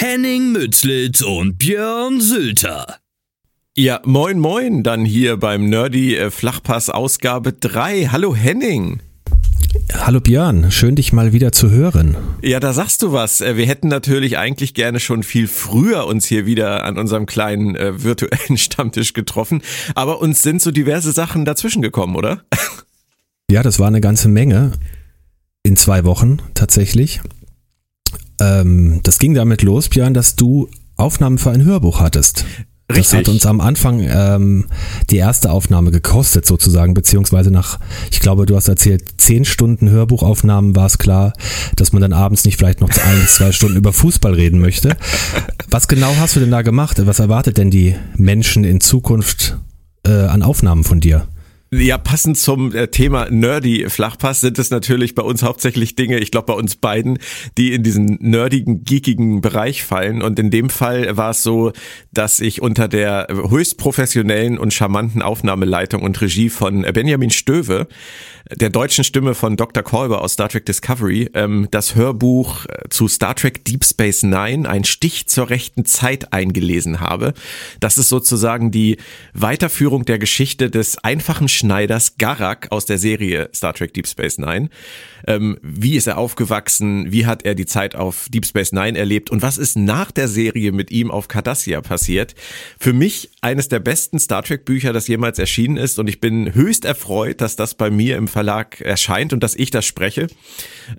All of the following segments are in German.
Henning Mützlitz und Björn Sülter. Ja, moin moin, dann hier beim Nerdy äh, Flachpass Ausgabe 3. Hallo Henning. Hallo Björn, schön dich mal wieder zu hören. Ja, da sagst du was. Äh, wir hätten natürlich eigentlich gerne schon viel früher uns hier wieder an unserem kleinen äh, virtuellen Stammtisch getroffen, aber uns sind so diverse Sachen dazwischen gekommen, oder? Ja, das war eine ganze Menge. In zwei Wochen tatsächlich. Ähm, das ging damit los, Björn, dass du Aufnahmen für ein Hörbuch hattest. Richtig. Das hat uns am Anfang ähm, die erste Aufnahme gekostet sozusagen, beziehungsweise nach, ich glaube, du hast erzählt, zehn Stunden Hörbuchaufnahmen war es klar, dass man dann abends nicht vielleicht noch ein zwei Stunden über Fußball reden möchte. Was genau hast du denn da gemacht? Was erwartet denn die Menschen in Zukunft äh, an Aufnahmen von dir? Ja, passend zum äh, Thema Nerdy Flachpass sind es natürlich bei uns hauptsächlich Dinge, ich glaube bei uns beiden, die in diesen nerdigen, geekigen Bereich fallen. Und in dem Fall war es so, dass ich unter der höchst professionellen und charmanten Aufnahmeleitung und Regie von Benjamin Stöve, der deutschen Stimme von Dr. Kolber aus Star Trek Discovery, ähm, das Hörbuch äh, zu Star Trek Deep Space Nine, ein Stich zur rechten Zeit eingelesen habe. Das ist sozusagen die Weiterführung der Geschichte des einfachen Schneiders Garak aus der Serie Star Trek Deep Space Nine. Ähm, wie ist er aufgewachsen? Wie hat er die Zeit auf Deep Space Nine erlebt? Und was ist nach der Serie mit ihm auf Cardassia passiert? Für mich eines der besten Star Trek Bücher, das jemals erschienen ist. Und ich bin höchst erfreut, dass das bei mir im Verlag erscheint und dass ich das spreche.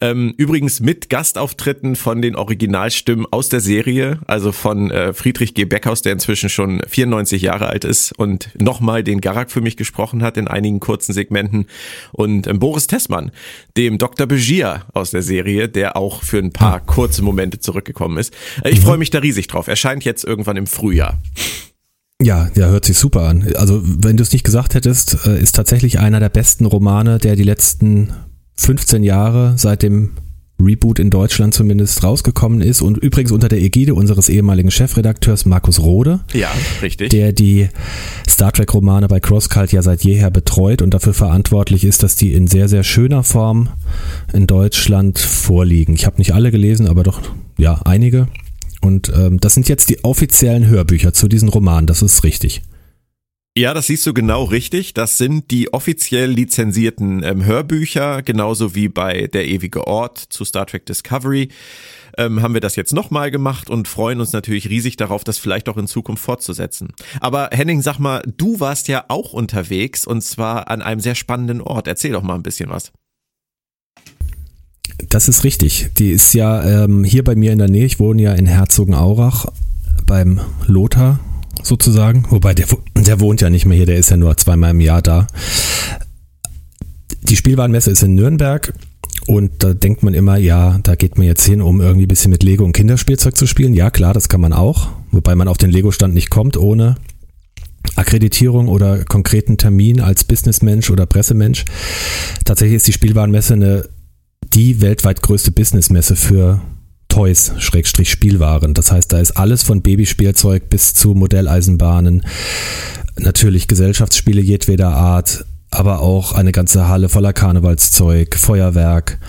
Ähm, übrigens mit Gastauftritten von den Originalstimmen aus der Serie, also von äh, Friedrich G. Beckhaus, der inzwischen schon 94 Jahre alt ist und nochmal den Garak für mich gesprochen hat in einigen kurzen Segmenten. Und ähm, Boris Tessmann, dem Dr. Begier aus der Serie, der auch für ein paar kurze Momente zurückgekommen ist. Äh, ich freue mich da riesig drauf. Erscheint jetzt irgendwann im Frühjahr. Ja, ja, hört sich super an. Also, wenn du es nicht gesagt hättest, äh, ist tatsächlich einer der besten Romane, der die letzten 15 Jahre seit dem Reboot in Deutschland zumindest rausgekommen ist und übrigens unter der Ägide unseres ehemaligen Chefredakteurs Markus Rode, Ja, richtig. der die Star Trek Romane bei CrossCult ja seit jeher betreut und dafür verantwortlich ist, dass die in sehr, sehr schöner Form in Deutschland vorliegen. Ich habe nicht alle gelesen, aber doch, ja, einige. Und ähm, das sind jetzt die offiziellen Hörbücher zu diesen Romanen, das ist richtig. Ja, das siehst du genau richtig. Das sind die offiziell lizenzierten ähm, Hörbücher, genauso wie bei Der ewige Ort zu Star Trek Discovery. Ähm, haben wir das jetzt nochmal gemacht und freuen uns natürlich riesig darauf, das vielleicht auch in Zukunft fortzusetzen. Aber Henning, sag mal, du warst ja auch unterwegs und zwar an einem sehr spannenden Ort. Erzähl doch mal ein bisschen was. Das ist richtig. Die ist ja ähm, hier bei mir in der Nähe. Ich wohne ja in Herzogenaurach beim Lothar sozusagen. Wobei der, der wohnt ja nicht mehr hier, der ist ja nur zweimal im Jahr da. Die Spielwarenmesse ist in Nürnberg und da denkt man immer, ja, da geht man jetzt hin, um irgendwie ein bisschen mit Lego und Kinderspielzeug zu spielen. Ja, klar, das kann man auch. Wobei man auf den Lego-Stand nicht kommt ohne Akkreditierung oder konkreten Termin als Businessmensch oder Pressemensch. Tatsächlich ist die Spielwarenmesse eine die weltweit größte Businessmesse für Toys, Schrägstrich Spielwaren. Das heißt, da ist alles von Babyspielzeug bis zu Modelleisenbahnen, natürlich Gesellschaftsspiele jedweder Art, aber auch eine ganze Halle voller Karnevalszeug, Feuerwerk.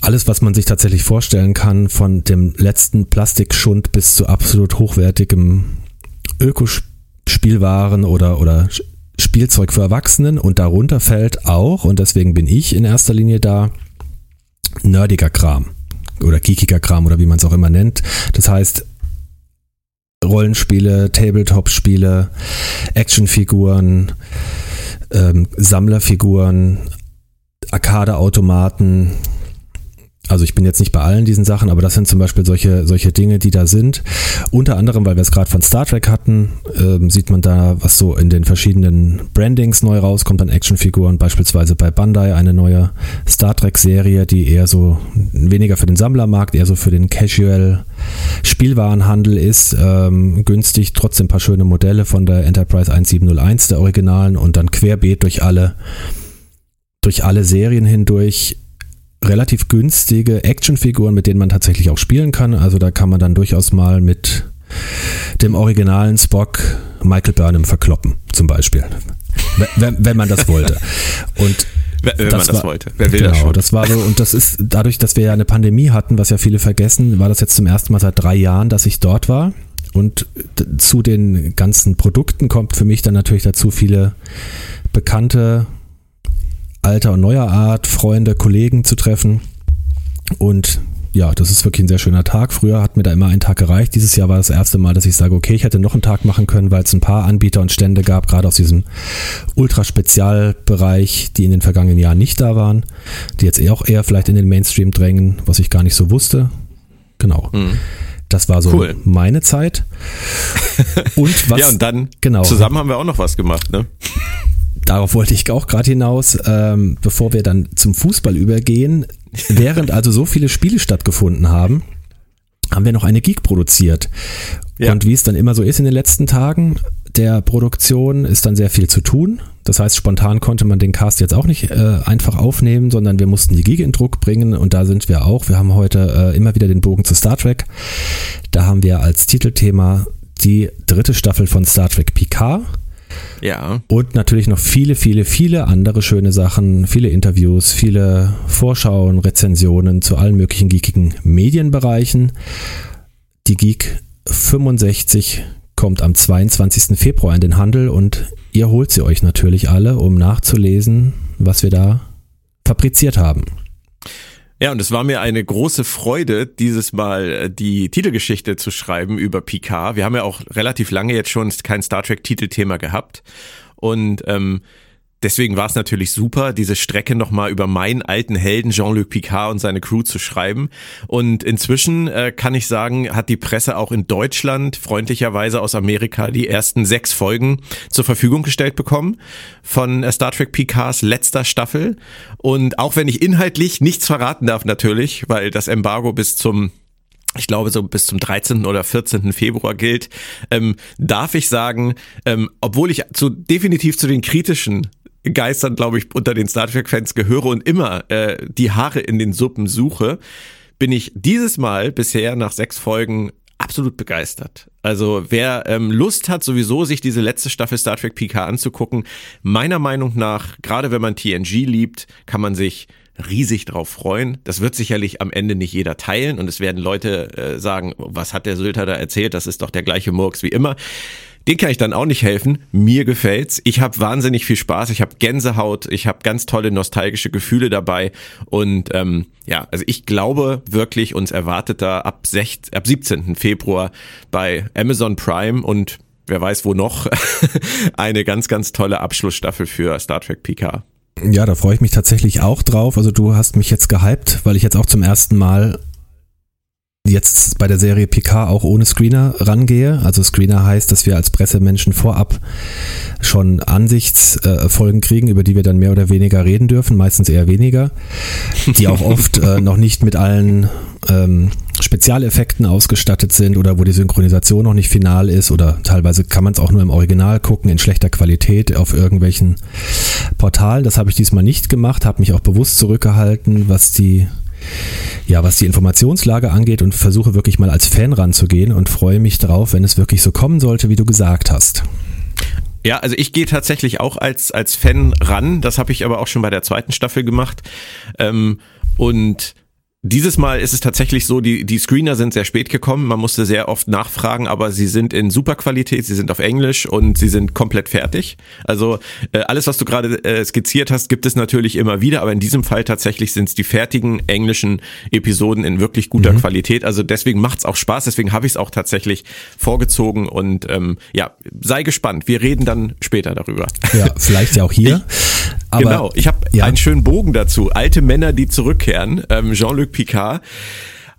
Alles, was man sich tatsächlich vorstellen kann, von dem letzten Plastikschund bis zu absolut hochwertigem Ökospielwaren oder, oder Spielzeug für Erwachsenen. Und darunter fällt auch, und deswegen bin ich in erster Linie da, nerdiger Kram oder geekiger Kram oder wie man es auch immer nennt. Das heißt, Rollenspiele, Tabletop-Spiele, Actionfiguren, ähm, Sammlerfiguren, Arcade-Automaten, also ich bin jetzt nicht bei allen diesen Sachen, aber das sind zum Beispiel solche, solche Dinge, die da sind. Unter anderem, weil wir es gerade von Star Trek hatten, ähm, sieht man da, was so in den verschiedenen Brandings neu rauskommt an Actionfiguren. Beispielsweise bei Bandai eine neue Star Trek-Serie, die eher so weniger für den Sammlermarkt, eher so für den Casual Spielwarenhandel ist. Ähm, günstig, trotzdem ein paar schöne Modelle von der Enterprise 1701, der Originalen und dann querbeet durch alle durch alle Serien hindurch relativ günstige Actionfiguren, mit denen man tatsächlich auch spielen kann. Also da kann man dann durchaus mal mit dem originalen Spock Michael Burnham verkloppen, zum Beispiel. wenn, wenn man das wollte. Und wenn das man das war, wollte. Wer will genau, das schon? Das war so, und das ist dadurch, dass wir ja eine Pandemie hatten, was ja viele vergessen, war das jetzt zum ersten Mal seit drei Jahren, dass ich dort war. Und zu den ganzen Produkten kommt für mich dann natürlich dazu viele bekannte alter und neuer Art, Freunde, Kollegen zu treffen. Und ja, das ist wirklich ein sehr schöner Tag. Früher hat mir da immer ein Tag gereicht. Dieses Jahr war das erste Mal, dass ich sage, okay, ich hätte noch einen Tag machen können, weil es ein paar Anbieter und Stände gab, gerade aus diesem Ultraspezialbereich, die in den vergangenen Jahren nicht da waren, die jetzt auch eher vielleicht in den Mainstream drängen, was ich gar nicht so wusste. Genau. Mhm. Das war so cool. meine Zeit. Und was? ja, und dann genau. zusammen haben wir auch noch was gemacht, ne? darauf wollte ich auch gerade hinaus, ähm, bevor wir dann zum Fußball übergehen. Während also so viele Spiele stattgefunden haben, haben wir noch eine Geek produziert. Ja. Und wie es dann immer so ist in den letzten Tagen der Produktion, ist dann sehr viel zu tun. Das heißt, spontan konnte man den Cast jetzt auch nicht äh, einfach aufnehmen, sondern wir mussten die Geek in Druck bringen und da sind wir auch. Wir haben heute äh, immer wieder den Bogen zu Star Trek. Da haben wir als Titelthema die dritte Staffel von Star Trek Picard ja. Und natürlich noch viele, viele, viele andere schöne Sachen, viele Interviews, viele Vorschauen, Rezensionen zu allen möglichen geekigen Medienbereichen. Die Geek 65 kommt am 22. Februar in den Handel und ihr holt sie euch natürlich alle, um nachzulesen, was wir da fabriziert haben. Ja, und es war mir eine große Freude, dieses Mal äh, die Titelgeschichte zu schreiben über Picard. Wir haben ja auch relativ lange jetzt schon kein Star Trek-Titelthema gehabt. Und ähm, Deswegen war es natürlich super, diese Strecke nochmal über meinen alten Helden Jean-Luc Picard und seine Crew zu schreiben. Und inzwischen äh, kann ich sagen, hat die Presse auch in Deutschland freundlicherweise aus Amerika die ersten sechs Folgen zur Verfügung gestellt bekommen von äh, Star Trek Picards letzter Staffel. Und auch wenn ich inhaltlich nichts verraten darf natürlich, weil das Embargo bis zum ich glaube, so bis zum 13. oder 14. Februar gilt, ähm, darf ich sagen, ähm, obwohl ich zu, definitiv zu den kritischen Geistern, glaube ich, unter den Star Trek-Fans gehöre und immer äh, die Haare in den Suppen suche, bin ich dieses Mal bisher nach sechs Folgen absolut begeistert. Also wer ähm, Lust hat, sowieso sich diese letzte Staffel Star Trek PK anzugucken, meiner Meinung nach, gerade wenn man TNG liebt, kann man sich riesig drauf freuen. Das wird sicherlich am Ende nicht jeder teilen und es werden Leute äh, sagen, was hat der Sylter da erzählt? Das ist doch der gleiche Murks wie immer. Den kann ich dann auch nicht helfen. Mir gefällt's. Ich habe wahnsinnig viel Spaß. Ich habe Gänsehaut. Ich habe ganz tolle nostalgische Gefühle dabei. Und ähm, ja, also ich glaube wirklich, uns erwartet da ab, 16, ab 17. Februar bei Amazon Prime und wer weiß wo noch eine ganz, ganz tolle Abschlussstaffel für Star Trek PK. Ja, da freue ich mich tatsächlich auch drauf. Also du hast mich jetzt gehypt, weil ich jetzt auch zum ersten Mal jetzt bei der Serie PK auch ohne Screener rangehe. Also Screener heißt, dass wir als Pressemenschen vorab schon Ansichtsfolgen kriegen, über die wir dann mehr oder weniger reden dürfen, meistens eher weniger, die auch oft äh, noch nicht mit allen ähm, Spezialeffekten ausgestattet sind oder wo die Synchronisation noch nicht final ist oder teilweise kann man es auch nur im Original gucken, in schlechter Qualität auf irgendwelchen Portalen. Das habe ich diesmal nicht gemacht, habe mich auch bewusst zurückgehalten, was die ja, was die Informationslage angeht und versuche wirklich mal als Fan ranzugehen und freue mich drauf, wenn es wirklich so kommen sollte, wie du gesagt hast. Ja, also ich gehe tatsächlich auch als, als Fan ran. Das habe ich aber auch schon bei der zweiten Staffel gemacht. Ähm, und dieses Mal ist es tatsächlich so, die, die Screener sind sehr spät gekommen. Man musste sehr oft nachfragen, aber sie sind in super Qualität, sie sind auf Englisch und sie sind komplett fertig. Also äh, alles, was du gerade äh, skizziert hast, gibt es natürlich immer wieder, aber in diesem Fall tatsächlich sind es die fertigen englischen Episoden in wirklich guter mhm. Qualität. Also deswegen macht's auch Spaß, deswegen habe ich es auch tatsächlich vorgezogen und ähm, ja, sei gespannt. Wir reden dann später darüber. Ja, vielleicht ja auch hier. Ich, aber, genau, ich habe ja. einen schönen Bogen dazu. Alte Männer, die zurückkehren. Ähm, Jean-Luc Picard.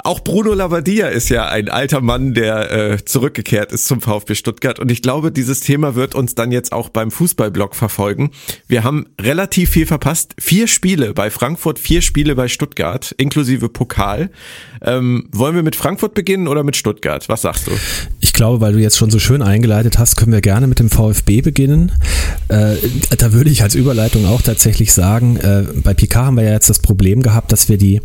Auch Bruno Labbadia ist ja ein alter Mann, der äh, zurückgekehrt ist zum VfB Stuttgart. Und ich glaube, dieses Thema wird uns dann jetzt auch beim Fußballblog verfolgen. Wir haben relativ viel verpasst. Vier Spiele bei Frankfurt, vier Spiele bei Stuttgart, inklusive Pokal. Ähm, wollen wir mit Frankfurt beginnen oder mit Stuttgart? Was sagst du? Ich glaube, weil du jetzt schon so schön eingeleitet hast, können wir gerne mit dem VfB beginnen. Äh, da würde ich als Überleitung auch tatsächlich sagen, äh, bei Picard haben wir ja jetzt das Problem gehabt, dass wir die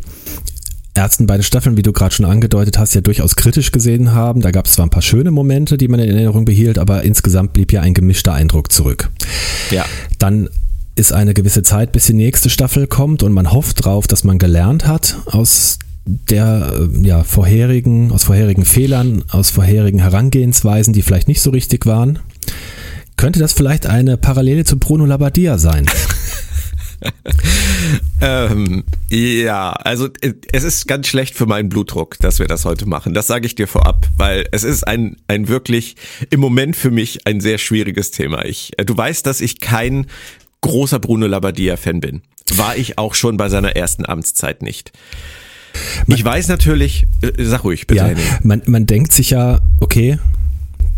ersten beiden Staffeln, wie du gerade schon angedeutet hast, ja durchaus kritisch gesehen haben. Da gab es zwar ein paar schöne Momente, die man in Erinnerung behielt, aber insgesamt blieb ja ein gemischter Eindruck zurück. Ja. Dann ist eine gewisse Zeit, bis die nächste Staffel kommt und man hofft drauf, dass man gelernt hat aus der äh, ja, vorherigen, aus vorherigen Fehlern, aus vorherigen Herangehensweisen, die vielleicht nicht so richtig waren. Könnte das vielleicht eine Parallele zu Bruno Labbadia sein? ähm, ja, also äh, es ist ganz schlecht für meinen Blutdruck, dass wir das heute machen. Das sage ich dir vorab, weil es ist ein, ein wirklich im Moment für mich ein sehr schwieriges Thema. Ich, äh, du weißt, dass ich kein großer Bruno Labbadia-Fan bin. War ich auch schon bei seiner ersten Amtszeit nicht. Ich weiß natürlich, äh, sag ruhig bitte. Ja, man, man denkt sich ja, okay,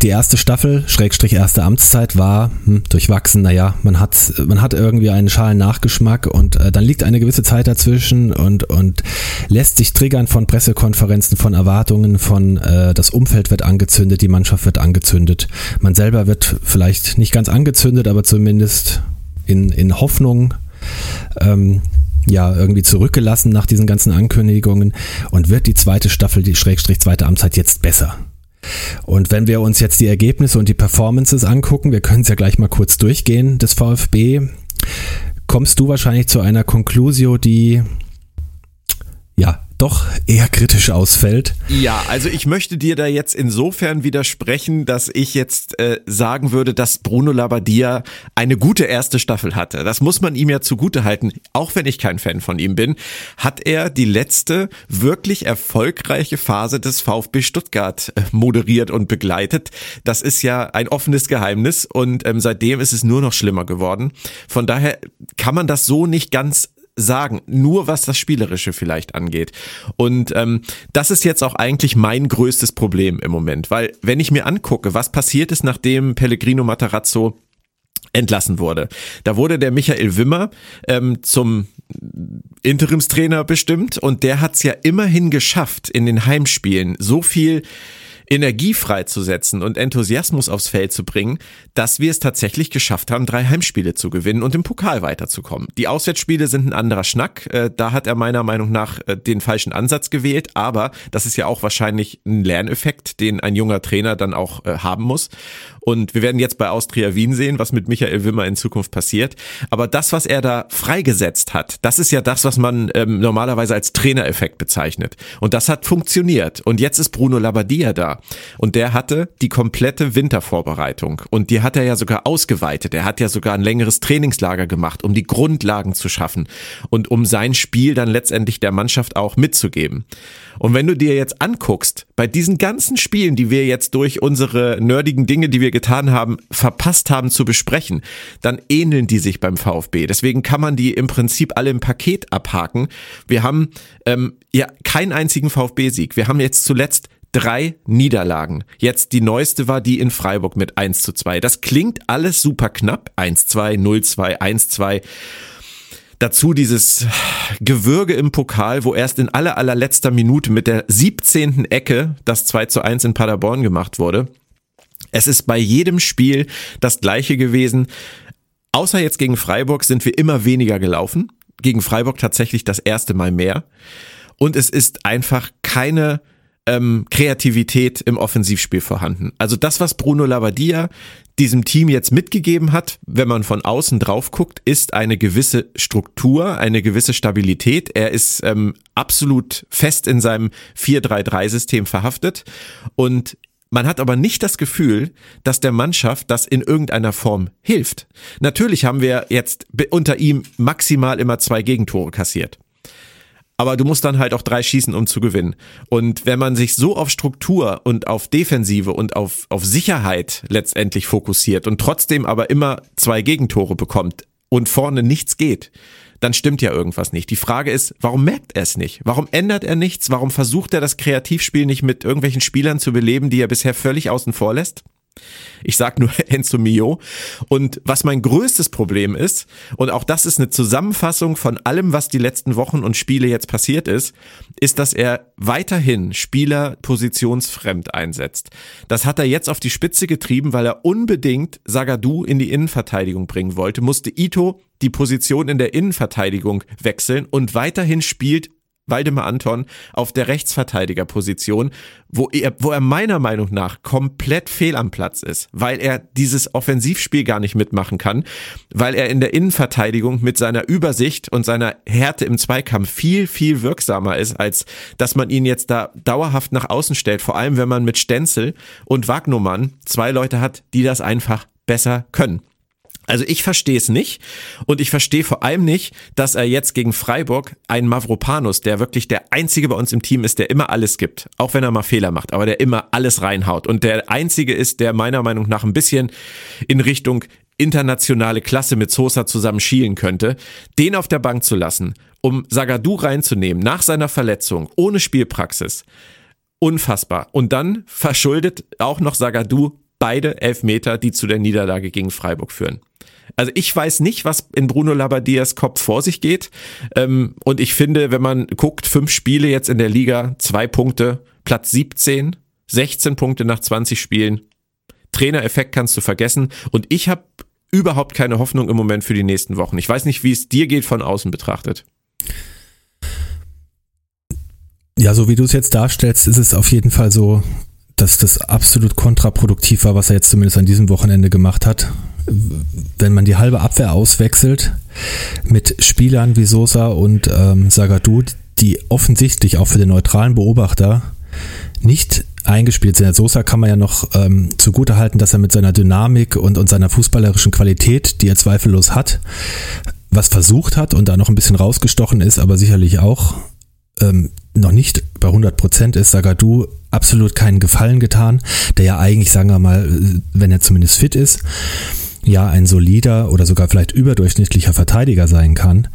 die erste Staffel, Schrägstrich erste Amtszeit war hm, durchwachsen. Naja, man hat, man hat irgendwie einen schalen Nachgeschmack und äh, dann liegt eine gewisse Zeit dazwischen und, und lässt sich triggern von Pressekonferenzen, von Erwartungen, von äh, das Umfeld wird angezündet, die Mannschaft wird angezündet. Man selber wird vielleicht nicht ganz angezündet, aber zumindest in, in Hoffnung. Ähm, ja, irgendwie zurückgelassen nach diesen ganzen Ankündigungen und wird die zweite Staffel, die Schrägstrich zweite Amtszeit jetzt besser. Und wenn wir uns jetzt die Ergebnisse und die Performances angucken, wir können es ja gleich mal kurz durchgehen des VfB, kommst du wahrscheinlich zu einer Conclusio, die ja doch eher kritisch ausfällt. Ja, also ich möchte dir da jetzt insofern widersprechen, dass ich jetzt äh, sagen würde, dass Bruno Labbadia eine gute erste Staffel hatte. Das muss man ihm ja zugute halten. Auch wenn ich kein Fan von ihm bin, hat er die letzte wirklich erfolgreiche Phase des VfB Stuttgart äh, moderiert und begleitet. Das ist ja ein offenes Geheimnis und ähm, seitdem ist es nur noch schlimmer geworden. Von daher kann man das so nicht ganz sagen, nur was das Spielerische vielleicht angeht. Und ähm, das ist jetzt auch eigentlich mein größtes Problem im Moment, weil wenn ich mir angucke, was passiert ist, nachdem Pellegrino Matarazzo entlassen wurde. Da wurde der Michael Wimmer ähm, zum Interimstrainer bestimmt und der hat es ja immerhin geschafft, in den Heimspielen so viel Energie freizusetzen und Enthusiasmus aufs Feld zu bringen, dass wir es tatsächlich geschafft haben, drei Heimspiele zu gewinnen und im Pokal weiterzukommen. Die Auswärtsspiele sind ein anderer Schnack. Äh, da hat er meiner Meinung nach äh, den falschen Ansatz gewählt, aber das ist ja auch wahrscheinlich ein Lerneffekt, den ein junger Trainer dann auch äh, haben muss. Und wir werden jetzt bei Austria Wien sehen, was mit Michael Wimmer in Zukunft passiert. Aber das, was er da freigesetzt hat, das ist ja das, was man ähm, normalerweise als Trainereffekt bezeichnet. Und das hat funktioniert. Und jetzt ist Bruno Labbadia da. Und der hatte die komplette Wintervorbereitung. Und die hat er ja sogar ausgeweitet. Er hat ja sogar ein längeres Trainingslager gemacht, um die Grundlagen zu schaffen und um sein Spiel dann letztendlich der Mannschaft auch mitzugeben. Und wenn du dir jetzt anguckst, bei diesen ganzen Spielen, die wir jetzt durch unsere nerdigen Dinge, die wir getan haben, verpasst haben zu besprechen, dann ähneln die sich beim VfB. Deswegen kann man die im Prinzip alle im Paket abhaken. Wir haben ähm, ja keinen einzigen VfB-Sieg. Wir haben jetzt zuletzt drei Niederlagen. Jetzt die neueste war die in Freiburg mit 1 zu 2. Das klingt alles super knapp. 1-2, 0-2, 1-2. Dazu dieses Gewürge im Pokal, wo erst in aller allerletzter Minute mit der 17. Ecke das 2 zu 1 in Paderborn gemacht wurde. Es ist bei jedem Spiel das gleiche gewesen. Außer jetzt gegen Freiburg sind wir immer weniger gelaufen. Gegen Freiburg tatsächlich das erste Mal mehr. Und es ist einfach keine ähm, Kreativität im Offensivspiel vorhanden. Also das, was Bruno Labbadia diesem Team jetzt mitgegeben hat, wenn man von außen drauf guckt, ist eine gewisse Struktur, eine gewisse Stabilität. Er ist ähm, absolut fest in seinem 4-3-3-System verhaftet und man hat aber nicht das Gefühl, dass der Mannschaft das in irgendeiner Form hilft. Natürlich haben wir jetzt unter ihm maximal immer zwei Gegentore kassiert aber du musst dann halt auch drei schießen, um zu gewinnen. Und wenn man sich so auf Struktur und auf Defensive und auf, auf Sicherheit letztendlich fokussiert und trotzdem aber immer zwei Gegentore bekommt und vorne nichts geht, dann stimmt ja irgendwas nicht. Die Frage ist, warum merkt er es nicht? Warum ändert er nichts? Warum versucht er das Kreativspiel nicht mit irgendwelchen Spielern zu beleben, die er bisher völlig außen vor lässt? Ich sag nur Enzo Mio. Und was mein größtes Problem ist, und auch das ist eine Zusammenfassung von allem, was die letzten Wochen und Spiele jetzt passiert ist, ist, dass er weiterhin Spieler positionsfremd einsetzt. Das hat er jetzt auf die Spitze getrieben, weil er unbedingt Sagadu in die Innenverteidigung bringen wollte, musste Ito die Position in der Innenverteidigung wechseln und weiterhin spielt Waldemar Anton auf der Rechtsverteidigerposition, wo er, wo er meiner Meinung nach komplett fehl am Platz ist, weil er dieses Offensivspiel gar nicht mitmachen kann, weil er in der Innenverteidigung mit seiner Übersicht und seiner Härte im Zweikampf viel, viel wirksamer ist, als dass man ihn jetzt da dauerhaft nach außen stellt, vor allem wenn man mit Stenzel und Wagnumann zwei Leute hat, die das einfach besser können. Also ich verstehe es nicht und ich verstehe vor allem nicht, dass er jetzt gegen Freiburg einen Mavropanus, der wirklich der einzige bei uns im Team ist, der immer alles gibt, auch wenn er mal Fehler macht, aber der immer alles reinhaut und der einzige ist, der meiner Meinung nach ein bisschen in Richtung internationale Klasse mit Sosa zusammen schielen könnte, den auf der Bank zu lassen, um Sagadu reinzunehmen nach seiner Verletzung, ohne Spielpraxis. Unfassbar. Und dann verschuldet auch noch Sagadu beide Elfmeter, die zu der Niederlage gegen Freiburg führen. Also ich weiß nicht, was in Bruno Labadias Kopf vor sich geht. Ähm, und ich finde, wenn man guckt, fünf Spiele jetzt in der Liga, zwei Punkte, Platz 17, 16 Punkte nach 20 Spielen. Trainereffekt kannst du vergessen. Und ich habe überhaupt keine Hoffnung im Moment für die nächsten Wochen. Ich weiß nicht, wie es dir geht von außen betrachtet. Ja, so wie du es jetzt darstellst, ist es auf jeden Fall so, dass das absolut kontraproduktiv war, was er jetzt zumindest an diesem Wochenende gemacht hat wenn man die halbe Abwehr auswechselt mit Spielern wie Sosa und ähm, Sagadu, die offensichtlich auch für den neutralen Beobachter nicht eingespielt sind. Sosa kann man ja noch ähm, zugute halten, dass er mit seiner Dynamik und, und seiner fußballerischen Qualität, die er zweifellos hat, was versucht hat und da noch ein bisschen rausgestochen ist, aber sicherlich auch ähm, noch nicht bei 100 Prozent ist, Sagadu absolut keinen Gefallen getan, der ja eigentlich, sagen wir mal, wenn er zumindest fit ist, ja ein solider oder sogar vielleicht überdurchschnittlicher Verteidiger sein kann,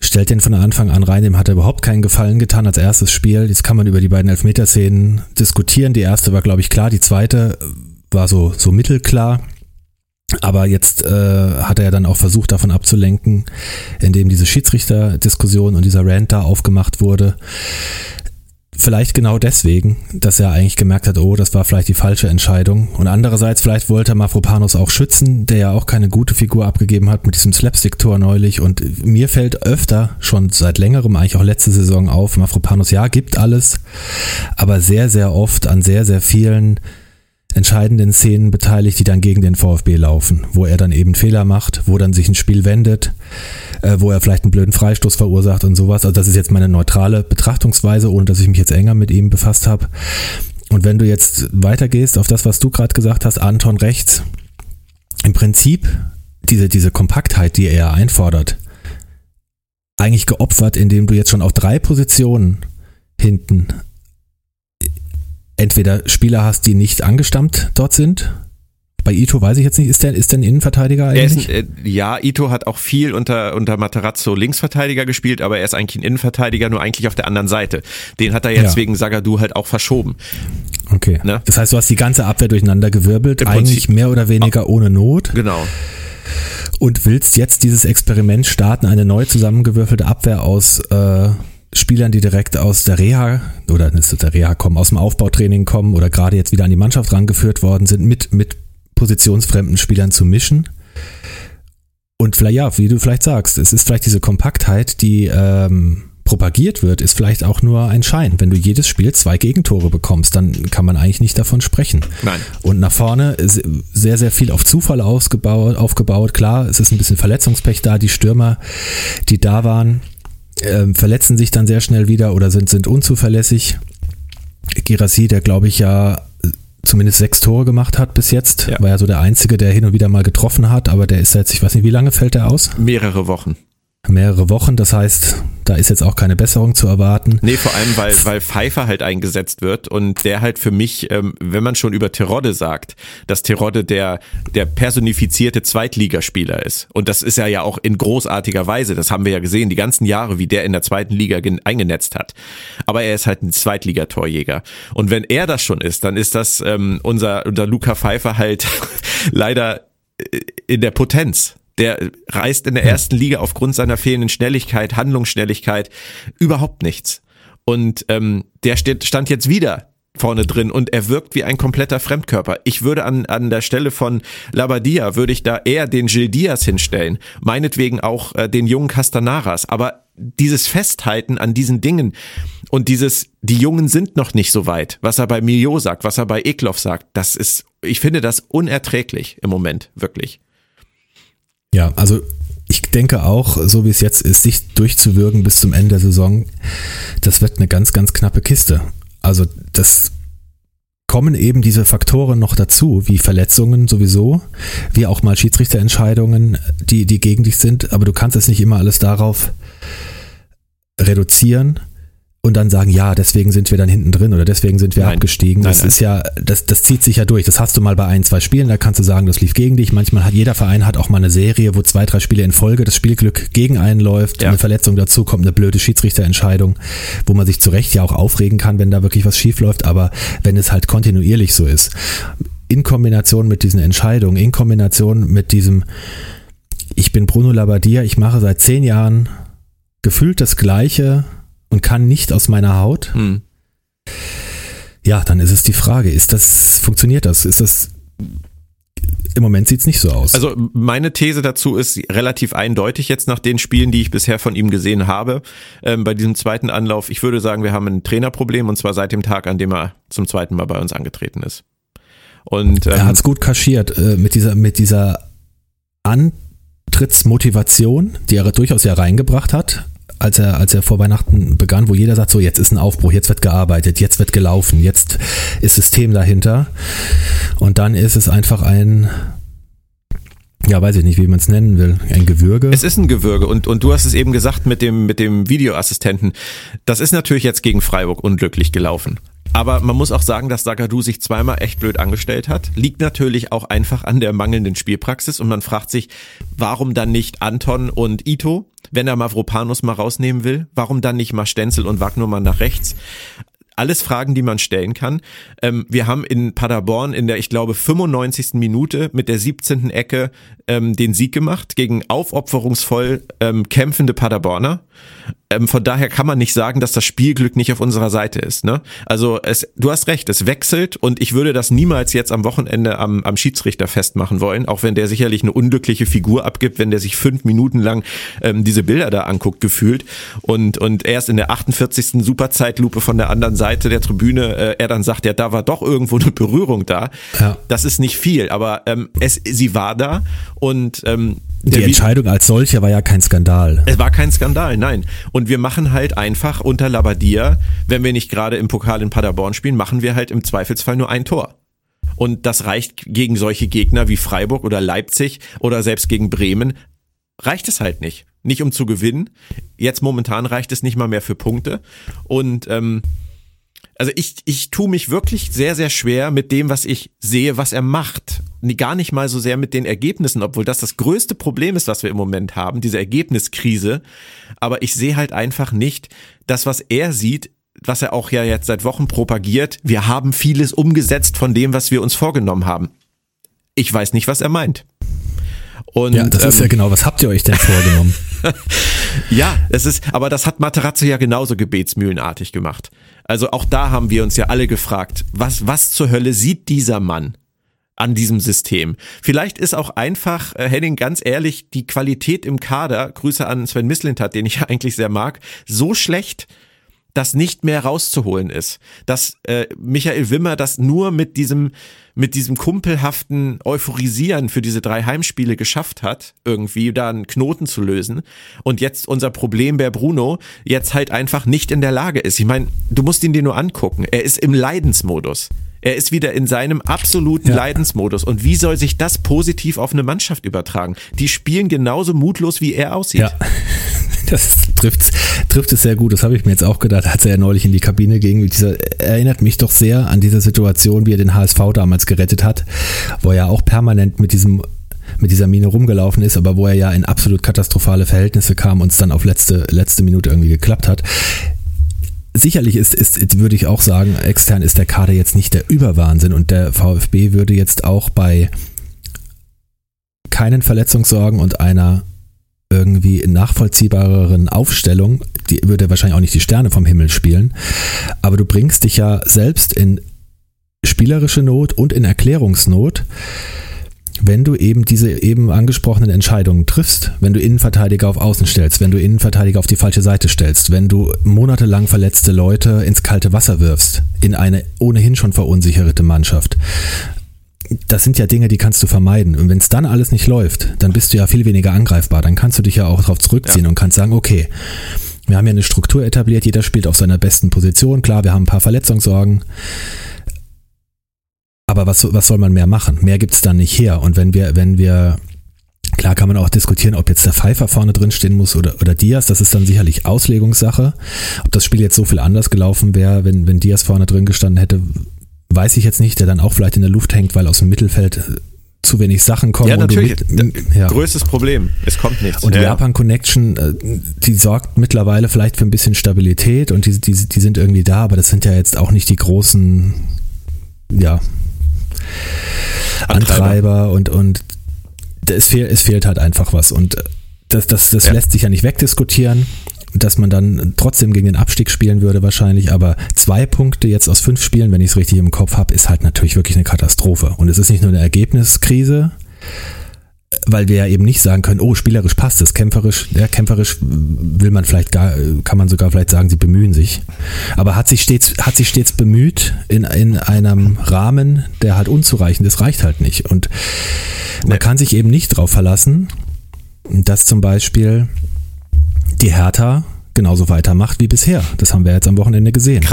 stellt den von Anfang an rein, dem hat er überhaupt keinen Gefallen getan als erstes Spiel. Jetzt kann man über die beiden Elfmeterszenen diskutieren. Die erste war, glaube ich, klar, die zweite war so, so mittelklar. Aber jetzt äh, hat er ja dann auch versucht, davon abzulenken, indem diese Schiedsrichterdiskussion und dieser Rant da aufgemacht wurde. Vielleicht genau deswegen, dass er eigentlich gemerkt hat, oh, das war vielleicht die falsche Entscheidung. Und andererseits, vielleicht wollte er Mafropanos auch schützen, der ja auch keine gute Figur abgegeben hat mit diesem Slapstick-Tor neulich. Und mir fällt öfter, schon seit längerem, eigentlich auch letzte Saison auf, Mafropanos, ja, gibt alles, aber sehr, sehr oft an sehr, sehr vielen entscheidenden Szenen beteiligt, die dann gegen den VfB laufen, wo er dann eben Fehler macht, wo dann sich ein Spiel wendet, äh, wo er vielleicht einen blöden Freistoß verursacht und sowas. Also das ist jetzt meine neutrale Betrachtungsweise, ohne dass ich mich jetzt enger mit ihm befasst habe. Und wenn du jetzt weitergehst auf das, was du gerade gesagt hast, Anton rechts, im Prinzip diese, diese Kompaktheit, die er einfordert, eigentlich geopfert, indem du jetzt schon auf drei Positionen hinten entweder Spieler hast, die nicht angestammt dort sind. Bei Ito weiß ich jetzt nicht, ist der, ist der ein Innenverteidiger eigentlich? Ein, äh, ja, Ito hat auch viel unter, unter Materazzo Linksverteidiger gespielt, aber er ist eigentlich ein Innenverteidiger, nur eigentlich auf der anderen Seite. Den hat er jetzt ja. wegen Sagadu halt auch verschoben. Okay. Ne? Das heißt, du hast die ganze Abwehr durcheinander gewirbelt, Im eigentlich Prinzip. mehr oder weniger ohne Not. Genau. Und willst jetzt dieses Experiment starten, eine neu zusammengewürfelte Abwehr aus äh, Spielern, die direkt aus der Reha oder nicht aus der Reha kommen, aus dem Aufbautraining kommen oder gerade jetzt wieder an die Mannschaft rangeführt worden sind, mit, mit positionsfremden Spielern zu mischen. Und vielleicht, ja, wie du vielleicht sagst, es ist vielleicht diese Kompaktheit, die ähm, propagiert wird, ist vielleicht auch nur ein Schein. Wenn du jedes Spiel zwei Gegentore bekommst, dann kann man eigentlich nicht davon sprechen. Nein. Und nach vorne sehr, sehr viel auf Zufall ausgebaut, aufgebaut. Klar, es ist ein bisschen Verletzungspech da. Die Stürmer, die da waren, äh, verletzen sich dann sehr schnell wieder oder sind, sind unzuverlässig. Girassi, der glaube ich ja zumindest sechs Tore gemacht hat bis jetzt, ja. war ja so der Einzige, der hin und wieder mal getroffen hat, aber der ist jetzt, ich weiß nicht, wie lange fällt der aus? Mehrere Wochen mehrere Wochen. Das heißt, da ist jetzt auch keine Besserung zu erwarten. Nee, vor allem, weil, weil Pfeiffer halt eingesetzt wird und der halt für mich, ähm, wenn man schon über Terodde sagt, dass Terodde der, der personifizierte Zweitligaspieler ist. Und das ist er ja auch in großartiger Weise. Das haben wir ja gesehen, die ganzen Jahre, wie der in der zweiten Liga eingenetzt hat. Aber er ist halt ein Zweitligatorjäger. Und wenn er das schon ist, dann ist das ähm, unser, unser Luca Pfeiffer halt leider äh, in der Potenz der reißt in der ersten Liga aufgrund seiner fehlenden Schnelligkeit, Handlungsschnelligkeit überhaupt nichts. Und ähm, der steht, stand jetzt wieder vorne drin und er wirkt wie ein kompletter Fremdkörper. Ich würde an, an der Stelle von Labadia, würde ich da eher den Gil Diaz hinstellen, meinetwegen auch äh, den jungen Castanaras, aber dieses Festhalten an diesen Dingen und dieses, die Jungen sind noch nicht so weit, was er bei Milio sagt, was er bei Eklov sagt, das ist, ich finde das unerträglich im Moment, wirklich. Ja, also ich denke auch, so wie es jetzt ist, sich durchzuwirken bis zum Ende der Saison, das wird eine ganz, ganz knappe Kiste. Also das kommen eben diese Faktoren noch dazu, wie Verletzungen sowieso, wie auch mal Schiedsrichterentscheidungen, die, die gegen dich sind, aber du kannst es nicht immer alles darauf reduzieren, und dann sagen, ja, deswegen sind wir dann hinten drin oder deswegen sind wir nein, abgestiegen. Das nein, ist ja, das, das zieht sich ja durch. Das hast du mal bei ein, zwei Spielen, da kannst du sagen, das lief gegen dich. Manchmal hat jeder Verein hat auch mal eine Serie, wo zwei, drei Spiele in Folge das Spielglück gegen einen läuft, ja. eine Verletzung dazu kommt, eine blöde Schiedsrichterentscheidung, wo man sich zu Recht ja auch aufregen kann, wenn da wirklich was schief läuft. Aber wenn es halt kontinuierlich so ist, in Kombination mit diesen Entscheidungen, in Kombination mit diesem, ich bin Bruno Labbadia, ich mache seit zehn Jahren gefühlt das Gleiche, und kann nicht aus meiner Haut, hm. ja, dann ist es die Frage, ist das, funktioniert das? Ist das im Moment sieht es nicht so aus. Also meine These dazu ist relativ eindeutig jetzt nach den Spielen, die ich bisher von ihm gesehen habe. Ähm, bei diesem zweiten Anlauf, ich würde sagen, wir haben ein Trainerproblem und zwar seit dem Tag, an dem er zum zweiten Mal bei uns angetreten ist. Und ähm, er hat es gut kaschiert äh, mit dieser mit dieser Antrittsmotivation, die er durchaus ja reingebracht hat als er, als er vor Weihnachten begann, wo jeder sagt, so jetzt ist ein Aufbruch, jetzt wird gearbeitet, jetzt wird gelaufen, jetzt ist System dahinter. Und dann ist es einfach ein, ja, weiß ich nicht, wie man es nennen will. Ein Gewürge. Es ist ein Gewürge und, und du hast es eben gesagt mit dem, mit dem Videoassistenten. Das ist natürlich jetzt gegen Freiburg unglücklich gelaufen. Aber man muss auch sagen, dass Sagadu sich zweimal echt blöd angestellt hat. Liegt natürlich auch einfach an der mangelnden Spielpraxis und man fragt sich, warum dann nicht Anton und Ito, wenn er Mavropanos mal rausnehmen will? Warum dann nicht mal Stenzel und Wagnumann nach rechts? alles Fragen, die man stellen kann. Ähm, wir haben in Paderborn in der, ich glaube, 95. Minute mit der 17. Ecke ähm, den Sieg gemacht gegen aufopferungsvoll ähm, kämpfende Paderborner. Ähm, von daher kann man nicht sagen, dass das Spielglück nicht auf unserer Seite ist. Ne? Also es, du hast recht, es wechselt und ich würde das niemals jetzt am Wochenende am, am Schiedsrichter festmachen wollen, auch wenn der sicherlich eine unglückliche Figur abgibt, wenn der sich fünf Minuten lang ähm, diese Bilder da anguckt, gefühlt und, und erst in der 48. Superzeitlupe von der anderen Seite der Tribüne äh, er dann sagt, ja, da war doch irgendwo eine Berührung da. Ja. Das ist nicht viel, aber ähm, es, sie war da und ähm, die Entscheidung als solche war ja kein Skandal. Es war kein Skandal, nein. Und wir machen halt einfach unter Labadia, wenn wir nicht gerade im Pokal in Paderborn spielen, machen wir halt im Zweifelsfall nur ein Tor. Und das reicht gegen solche Gegner wie Freiburg oder Leipzig oder selbst gegen Bremen, reicht es halt nicht. Nicht um zu gewinnen. Jetzt momentan reicht es nicht mal mehr für Punkte. Und ähm, also ich, ich tue mich wirklich sehr, sehr schwer mit dem, was ich sehe, was er macht. Gar nicht mal so sehr mit den Ergebnissen, obwohl das das größte Problem ist, was wir im Moment haben, diese Ergebniskrise. Aber ich sehe halt einfach nicht das, was er sieht, was er auch ja jetzt seit Wochen propagiert. Wir haben vieles umgesetzt von dem, was wir uns vorgenommen haben. Ich weiß nicht, was er meint. Und, ja, das ähm, ist ja ähm, genau, was habt ihr euch denn vorgenommen? ja, es ist, aber das hat Materazzo ja genauso gebetsmühlenartig gemacht. Also auch da haben wir uns ja alle gefragt, was, was zur Hölle sieht dieser Mann? an diesem System. Vielleicht ist auch einfach, äh, Henning, ganz ehrlich, die Qualität im Kader, Grüße an Sven Mislintat, den ich eigentlich sehr mag, so schlecht, dass nicht mehr rauszuholen ist. Dass äh, Michael Wimmer das nur mit diesem, mit diesem kumpelhaften Euphorisieren für diese drei Heimspiele geschafft hat, irgendwie da einen Knoten zu lösen. Und jetzt unser Problem bei Bruno jetzt halt einfach nicht in der Lage ist. Ich meine, du musst ihn dir nur angucken. Er ist im Leidensmodus. Er ist wieder in seinem absoluten ja. Leidensmodus. Und wie soll sich das positiv auf eine Mannschaft übertragen? Die spielen genauso mutlos, wie er aussieht. Ja. Das trifft, trifft es sehr gut. Das habe ich mir jetzt auch gedacht, als er ja neulich in die Kabine ging. Dieser, erinnert mich doch sehr an diese Situation, wie er den HSV damals gerettet hat, wo er ja auch permanent mit diesem mit dieser Mine rumgelaufen ist, aber wo er ja in absolut katastrophale Verhältnisse kam und es dann auf letzte, letzte Minute irgendwie geklappt hat sicherlich ist, ist, würde ich auch sagen, extern ist der Kader jetzt nicht der Überwahnsinn und der VfB würde jetzt auch bei keinen Verletzungssorgen und einer irgendwie nachvollziehbareren Aufstellung, die würde wahrscheinlich auch nicht die Sterne vom Himmel spielen, aber du bringst dich ja selbst in spielerische Not und in Erklärungsnot wenn du eben diese eben angesprochenen Entscheidungen triffst, wenn du Innenverteidiger auf Außen stellst, wenn du Innenverteidiger auf die falsche Seite stellst, wenn du monatelang verletzte Leute ins kalte Wasser wirfst, in eine ohnehin schon verunsicherte Mannschaft, das sind ja Dinge, die kannst du vermeiden. Und wenn es dann alles nicht läuft, dann bist du ja viel weniger angreifbar. Dann kannst du dich ja auch darauf zurückziehen ja. und kannst sagen, okay, wir haben ja eine Struktur etabliert, jeder spielt auf seiner besten Position. Klar, wir haben ein paar Verletzungssorgen. Aber was, was soll man mehr machen? Mehr gibt es dann nicht her. Und wenn wir, wenn wir, klar kann man auch diskutieren, ob jetzt der Pfeiffer vorne drin stehen muss oder, oder Diaz, das ist dann sicherlich Auslegungssache. Ob das Spiel jetzt so viel anders gelaufen wäre, wenn, wenn Diaz vorne drin gestanden hätte, weiß ich jetzt nicht, der dann auch vielleicht in der Luft hängt, weil aus dem Mittelfeld äh, zu wenig Sachen kommen. Ja, natürlich. Mit, ja. Größtes Problem. Es kommt nichts. Und die ja. Japan Connection, äh, die sorgt mittlerweile vielleicht für ein bisschen Stabilität und die, die, die sind irgendwie da, aber das sind ja jetzt auch nicht die großen, ja, Antreiber, und, und es, fehlt, es fehlt halt einfach was. Und das, das, das ja. lässt sich ja nicht wegdiskutieren, dass man dann trotzdem gegen den Abstieg spielen würde wahrscheinlich, aber zwei Punkte jetzt aus fünf Spielen, wenn ich es richtig im Kopf habe, ist halt natürlich wirklich eine Katastrophe. Und es ist nicht nur eine Ergebniskrise, weil wir ja eben nicht sagen können, oh, spielerisch passt es, kämpferisch, ja, kämpferisch will man vielleicht gar, kann man sogar vielleicht sagen, sie bemühen sich. Aber hat sich stets, hat sich stets bemüht in, in einem Rahmen, der halt unzureichend ist, reicht halt nicht. Und man kann sich eben nicht darauf verlassen, dass zum Beispiel die Hertha genauso weitermacht wie bisher. Das haben wir jetzt am Wochenende gesehen.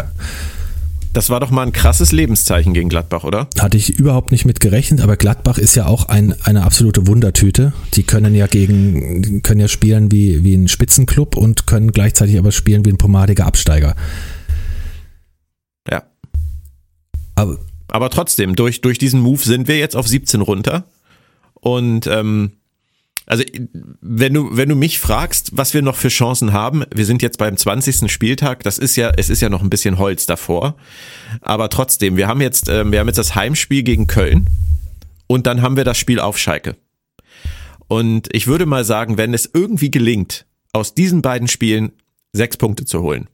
Das war doch mal ein krasses Lebenszeichen gegen Gladbach, oder? Hatte ich überhaupt nicht mit gerechnet, aber Gladbach ist ja auch ein, eine absolute Wundertüte. Die können ja gegen, können ja spielen wie, wie ein Spitzenclub und können gleichzeitig aber spielen wie ein pomadiger Absteiger. Ja. Aber, aber trotzdem, durch, durch diesen Move sind wir jetzt auf 17 runter. Und ähm, also wenn du wenn du mich fragst, was wir noch für Chancen haben, wir sind jetzt beim 20. Spieltag, das ist ja es ist ja noch ein bisschen Holz davor, aber trotzdem, wir haben jetzt äh, wir haben jetzt das Heimspiel gegen Köln und dann haben wir das Spiel auf Schalke. Und ich würde mal sagen, wenn es irgendwie gelingt, aus diesen beiden Spielen sechs Punkte zu holen,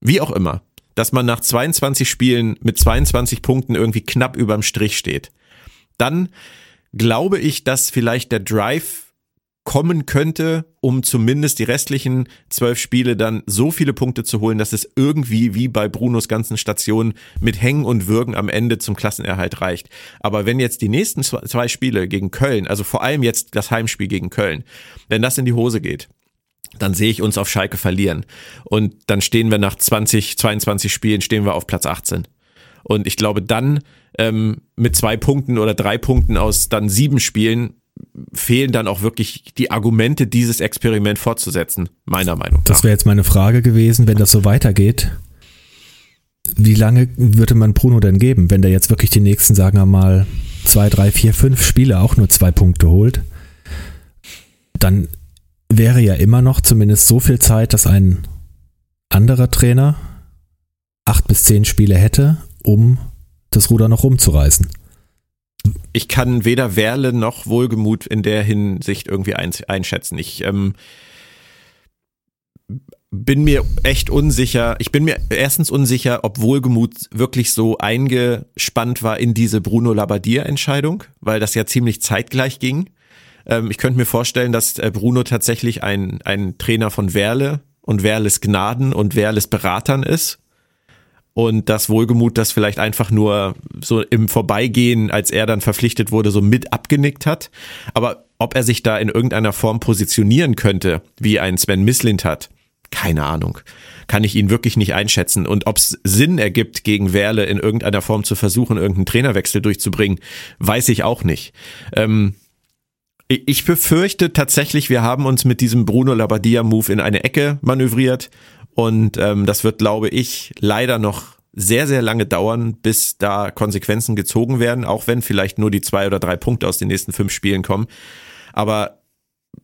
wie auch immer, dass man nach 22 Spielen mit 22 Punkten irgendwie knapp überm Strich steht, dann glaube ich, dass vielleicht der Drive kommen könnte, um zumindest die restlichen zwölf Spiele dann so viele Punkte zu holen, dass es irgendwie wie bei Brunos ganzen Stationen mit Hängen und Würgen am Ende zum Klassenerhalt reicht. Aber wenn jetzt die nächsten zwei Spiele gegen Köln, also vor allem jetzt das Heimspiel gegen Köln, wenn das in die Hose geht, dann sehe ich uns auf Schalke verlieren. Und dann stehen wir nach 20, 22 Spielen, stehen wir auf Platz 18. Und ich glaube, dann ähm, mit zwei Punkten oder drei Punkten aus dann sieben Spielen fehlen dann auch wirklich die Argumente, dieses Experiment fortzusetzen, meiner Meinung nach. Das wäre jetzt meine Frage gewesen, wenn das so weitergeht. Wie lange würde man Bruno denn geben, wenn der jetzt wirklich die nächsten, sagen wir mal, zwei, drei, vier, fünf Spiele auch nur zwei Punkte holt? Dann wäre ja immer noch zumindest so viel Zeit, dass ein anderer Trainer acht bis zehn Spiele hätte, um das Ruder noch rumzureißen ich kann weder Werle noch Wohlgemut in der Hinsicht irgendwie einschätzen. Ich, ähm, bin mir echt unsicher. Ich bin mir erstens unsicher, ob Wohlgemut wirklich so eingespannt war in diese Bruno Labbadia-Entscheidung, weil das ja ziemlich zeitgleich ging. Ähm, ich könnte mir vorstellen, dass äh, Bruno tatsächlich ein, ein Trainer von Werle und Werles Gnaden und Werles Beratern ist. Und das Wohlgemut das vielleicht einfach nur so im Vorbeigehen, als er dann verpflichtet wurde, so mit abgenickt hat. Aber ob er sich da in irgendeiner Form positionieren könnte, wie ein Sven Mislint hat, keine Ahnung. Kann ich ihn wirklich nicht einschätzen. Und ob es Sinn ergibt, gegen Werle in irgendeiner Form zu versuchen, irgendeinen Trainerwechsel durchzubringen, weiß ich auch nicht. Ähm, ich befürchte tatsächlich, wir haben uns mit diesem Bruno Labbadia-Move in eine Ecke manövriert. Und ähm, das wird, glaube ich, leider noch sehr, sehr lange dauern, bis da Konsequenzen gezogen werden, auch wenn vielleicht nur die zwei oder drei Punkte aus den nächsten fünf Spielen kommen. Aber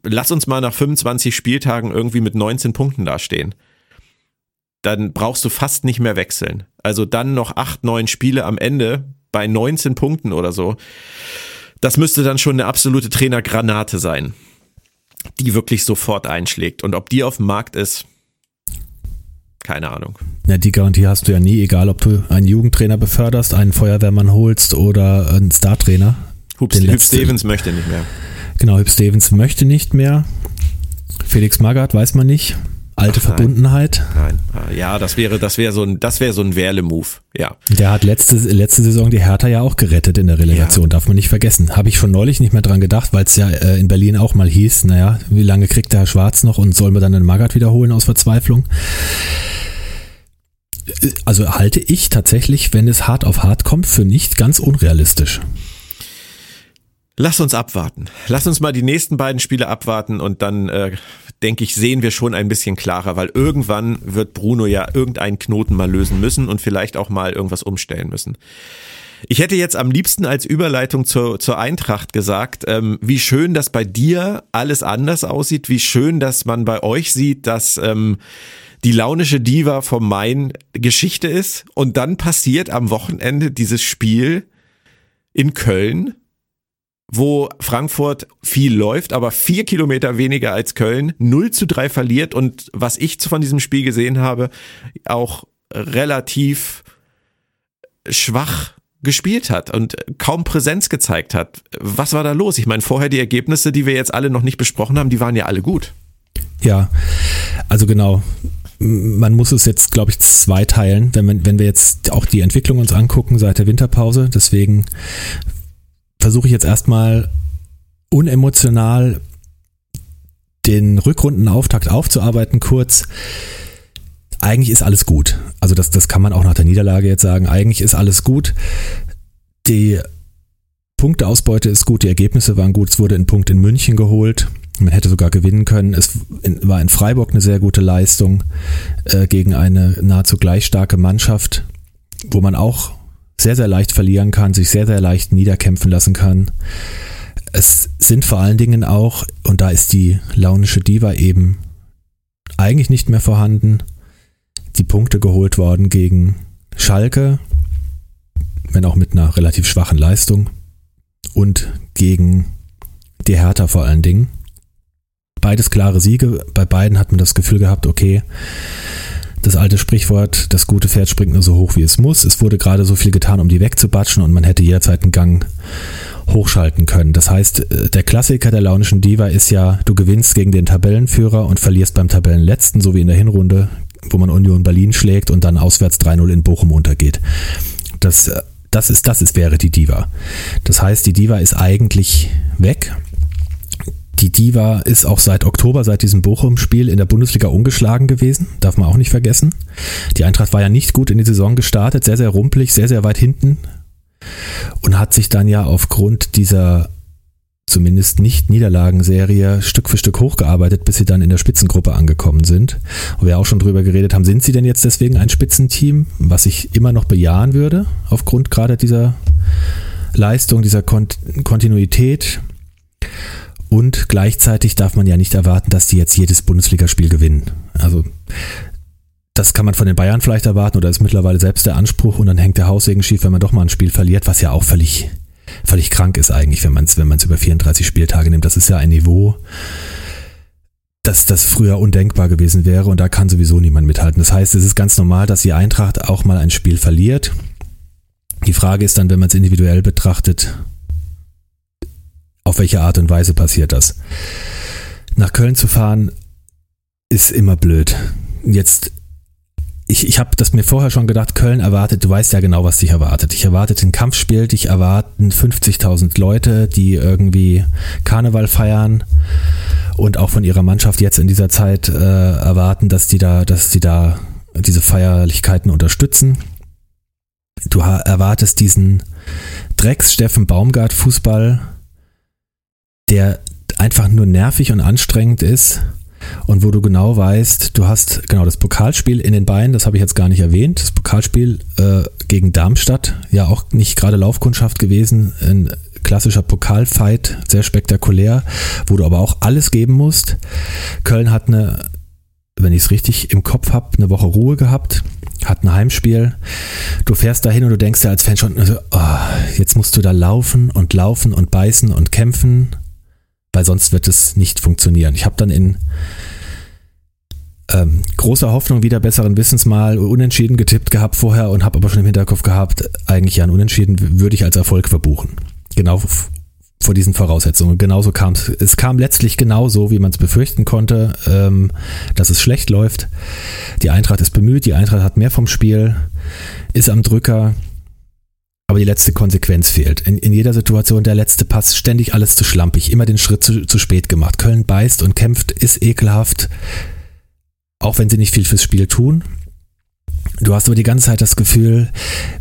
lass uns mal nach 25 Spieltagen irgendwie mit 19 Punkten dastehen. Dann brauchst du fast nicht mehr wechseln. Also dann noch acht, neun Spiele am Ende bei 19 Punkten oder so. Das müsste dann schon eine absolute Trainergranate sein, die wirklich sofort einschlägt. Und ob die auf dem Markt ist, keine Ahnung. Ja, die Garantie hast du ja nie, egal ob du einen Jugendtrainer beförderst, einen Feuerwehrmann holst oder einen Startrainer. Hub, Hüb Stevens möchte nicht mehr. Genau, Hüb Stevens möchte nicht mehr. Felix Magath weiß man nicht. Alte Ach, Verbundenheit. Nein. Ja, das wäre, das wäre so ein, das wäre so ein Werle-Move. Ja. Der hat letzte, letzte Saison die Hertha ja auch gerettet in der Relegation, ja. darf man nicht vergessen. Habe ich schon neulich nicht mehr dran gedacht, weil es ja äh, in Berlin auch mal hieß, naja, wie lange kriegt der Herr Schwarz noch und soll man dann den Magath wiederholen aus Verzweiflung? Äh, also halte ich tatsächlich, wenn es hart auf hart kommt, für nicht ganz unrealistisch. Lass uns abwarten. Lass uns mal die nächsten beiden Spiele abwarten und dann äh, denke ich, sehen wir schon ein bisschen klarer, weil irgendwann wird Bruno ja irgendeinen Knoten mal lösen müssen und vielleicht auch mal irgendwas umstellen müssen. Ich hätte jetzt am liebsten als Überleitung zur, zur Eintracht gesagt, ähm, wie schön, dass bei dir alles anders aussieht, wie schön, dass man bei euch sieht, dass ähm, die launische Diva vom Main Geschichte ist und dann passiert am Wochenende dieses Spiel in Köln wo Frankfurt viel läuft, aber vier Kilometer weniger als Köln, 0 zu 3 verliert und was ich von diesem Spiel gesehen habe, auch relativ schwach gespielt hat und kaum Präsenz gezeigt hat. Was war da los? Ich meine, vorher die Ergebnisse, die wir jetzt alle noch nicht besprochen haben, die waren ja alle gut. Ja, also genau. Man muss es jetzt, glaube ich, zweiteilen, wenn, man, wenn wir jetzt auch die Entwicklung uns angucken seit der Winterpause. Deswegen versuche ich jetzt erstmal unemotional den Rückrundenauftakt aufzuarbeiten kurz. Eigentlich ist alles gut. Also das, das kann man auch nach der Niederlage jetzt sagen. Eigentlich ist alles gut. Die Punkteausbeute ist gut, die Ergebnisse waren gut. Es wurde ein Punkt in München geholt. Man hätte sogar gewinnen können. Es war in Freiburg eine sehr gute Leistung äh, gegen eine nahezu gleich starke Mannschaft, wo man auch sehr, sehr leicht verlieren kann, sich sehr, sehr leicht niederkämpfen lassen kann. Es sind vor allen Dingen auch, und da ist die launische Diva eben eigentlich nicht mehr vorhanden, die Punkte geholt worden gegen Schalke, wenn auch mit einer relativ schwachen Leistung, und gegen die Hertha vor allen Dingen. Beides klare Siege, bei beiden hat man das Gefühl gehabt, okay, das alte Sprichwort, das gute Pferd springt nur so hoch, wie es muss. Es wurde gerade so viel getan, um die wegzubatschen und man hätte jederzeit einen Gang hochschalten können. Das heißt, äh, der Klassiker der launischen Diva ist ja, du gewinnst gegen den Tabellenführer und verlierst beim Tabellenletzten, so wie in der Hinrunde, wo man Union Berlin schlägt und dann auswärts 3-0 in Bochum untergeht. Das, äh, das ist, das ist, wäre die Diva. Das heißt, die Diva ist eigentlich weg die Diva ist auch seit Oktober, seit diesem Bochum-Spiel in der Bundesliga ungeschlagen gewesen. Darf man auch nicht vergessen. Die Eintracht war ja nicht gut in die Saison gestartet, sehr, sehr rumpelig, sehr, sehr weit hinten. Und hat sich dann ja aufgrund dieser zumindest nicht Niederlagenserie Stück für Stück hochgearbeitet, bis sie dann in der Spitzengruppe angekommen sind. Und wir auch schon drüber geredet haben, sind sie denn jetzt deswegen ein Spitzenteam, was ich immer noch bejahen würde, aufgrund gerade dieser Leistung, dieser Kontinuität. Und gleichzeitig darf man ja nicht erwarten, dass die jetzt jedes Bundesligaspiel gewinnen. Also das kann man von den Bayern vielleicht erwarten oder ist mittlerweile selbst der Anspruch und dann hängt der Haussegen schief, wenn man doch mal ein Spiel verliert, was ja auch völlig, völlig krank ist eigentlich, wenn man es wenn über 34 Spieltage nimmt. Das ist ja ein Niveau, dass das früher undenkbar gewesen wäre und da kann sowieso niemand mithalten. Das heißt, es ist ganz normal, dass die Eintracht auch mal ein Spiel verliert. Die Frage ist dann, wenn man es individuell betrachtet, auf welche Art und Weise passiert das? Nach Köln zu fahren ist immer blöd. Jetzt ich, ich habe das mir vorher schon gedacht, Köln erwartet, du weißt ja genau, was dich erwartet. Ich erwartet ein Kampfspiel, dich erwarten 50.000 Leute, die irgendwie Karneval feiern und auch von ihrer Mannschaft jetzt in dieser Zeit äh, erwarten, dass die da, dass die da diese Feierlichkeiten unterstützen. Du erwartest diesen Drecks Steffen Baumgart Fußball, der einfach nur nervig und anstrengend ist und wo du genau weißt, du hast genau das Pokalspiel in den Beinen, das habe ich jetzt gar nicht erwähnt, das Pokalspiel äh, gegen Darmstadt, ja auch nicht gerade Laufkundschaft gewesen, ein klassischer Pokalfight, sehr spektakulär, wo du aber auch alles geben musst. Köln hat eine, wenn ich es richtig im Kopf habe, eine Woche Ruhe gehabt, hat ein Heimspiel. Du fährst dahin und du denkst dir als Fan schon, oh, jetzt musst du da laufen und laufen und beißen und kämpfen weil sonst wird es nicht funktionieren. Ich habe dann in ähm, großer Hoffnung wieder besseren Wissens mal unentschieden getippt gehabt vorher und habe aber schon im Hinterkopf gehabt, eigentlich ja ein Unentschieden würde ich als Erfolg verbuchen. Genau vor diesen Voraussetzungen. Genauso kam es. Es kam letztlich genauso, wie man es befürchten konnte, ähm, dass es schlecht läuft. Die Eintracht ist bemüht, die Eintracht hat mehr vom Spiel, ist am Drücker, aber die letzte Konsequenz fehlt. In, in jeder Situation der letzte Pass, ständig alles zu schlampig, immer den Schritt zu, zu spät gemacht. Köln beißt und kämpft, ist ekelhaft, auch wenn sie nicht viel fürs Spiel tun. Du hast aber die ganze Zeit das Gefühl,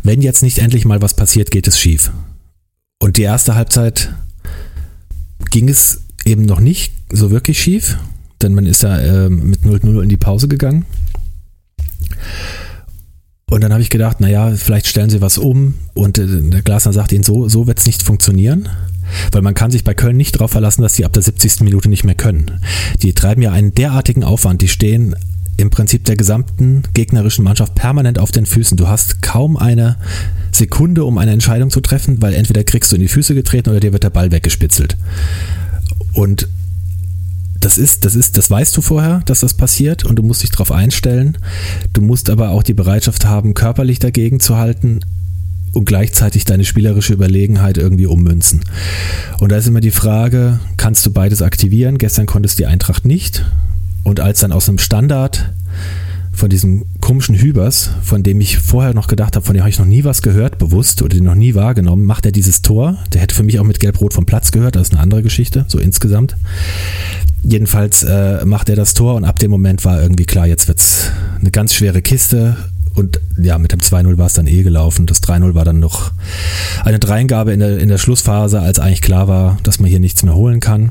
wenn jetzt nicht endlich mal was passiert, geht es schief. Und die erste Halbzeit ging es eben noch nicht so wirklich schief, denn man ist ja äh, mit 0-0 in die Pause gegangen. Und dann habe ich gedacht, naja, vielleicht stellen sie was um. Und äh, der Glasner sagt ihnen, so, so wird es nicht funktionieren. Weil man kann sich bei Köln nicht darauf verlassen, dass sie ab der 70. Minute nicht mehr können. Die treiben ja einen derartigen Aufwand. Die stehen im Prinzip der gesamten gegnerischen Mannschaft permanent auf den Füßen. Du hast kaum eine Sekunde, um eine Entscheidung zu treffen, weil entweder kriegst du in die Füße getreten oder dir wird der Ball weggespitzelt. Und das ist, das ist, das weißt du vorher, dass das passiert und du musst dich darauf einstellen. Du musst aber auch die Bereitschaft haben, körperlich dagegen zu halten und gleichzeitig deine spielerische Überlegenheit irgendwie ummünzen. Und da ist immer die Frage, kannst du beides aktivieren? Gestern konntest die Eintracht nicht. Und als dann aus einem Standard von diesem komischen Hübers, von dem ich vorher noch gedacht habe, von dem habe ich noch nie was gehört, bewusst oder den noch nie wahrgenommen, macht er dieses Tor. Der hätte für mich auch mit Gelb-Rot vom Platz gehört, das ist eine andere Geschichte, so insgesamt. Jedenfalls äh, macht er das Tor und ab dem Moment war irgendwie klar, jetzt wird es eine ganz schwere Kiste. Und ja, mit dem 2-0 war es dann eh gelaufen. Das 3-0 war dann noch eine Dreingabe in der, in der Schlussphase, als eigentlich klar war, dass man hier nichts mehr holen kann.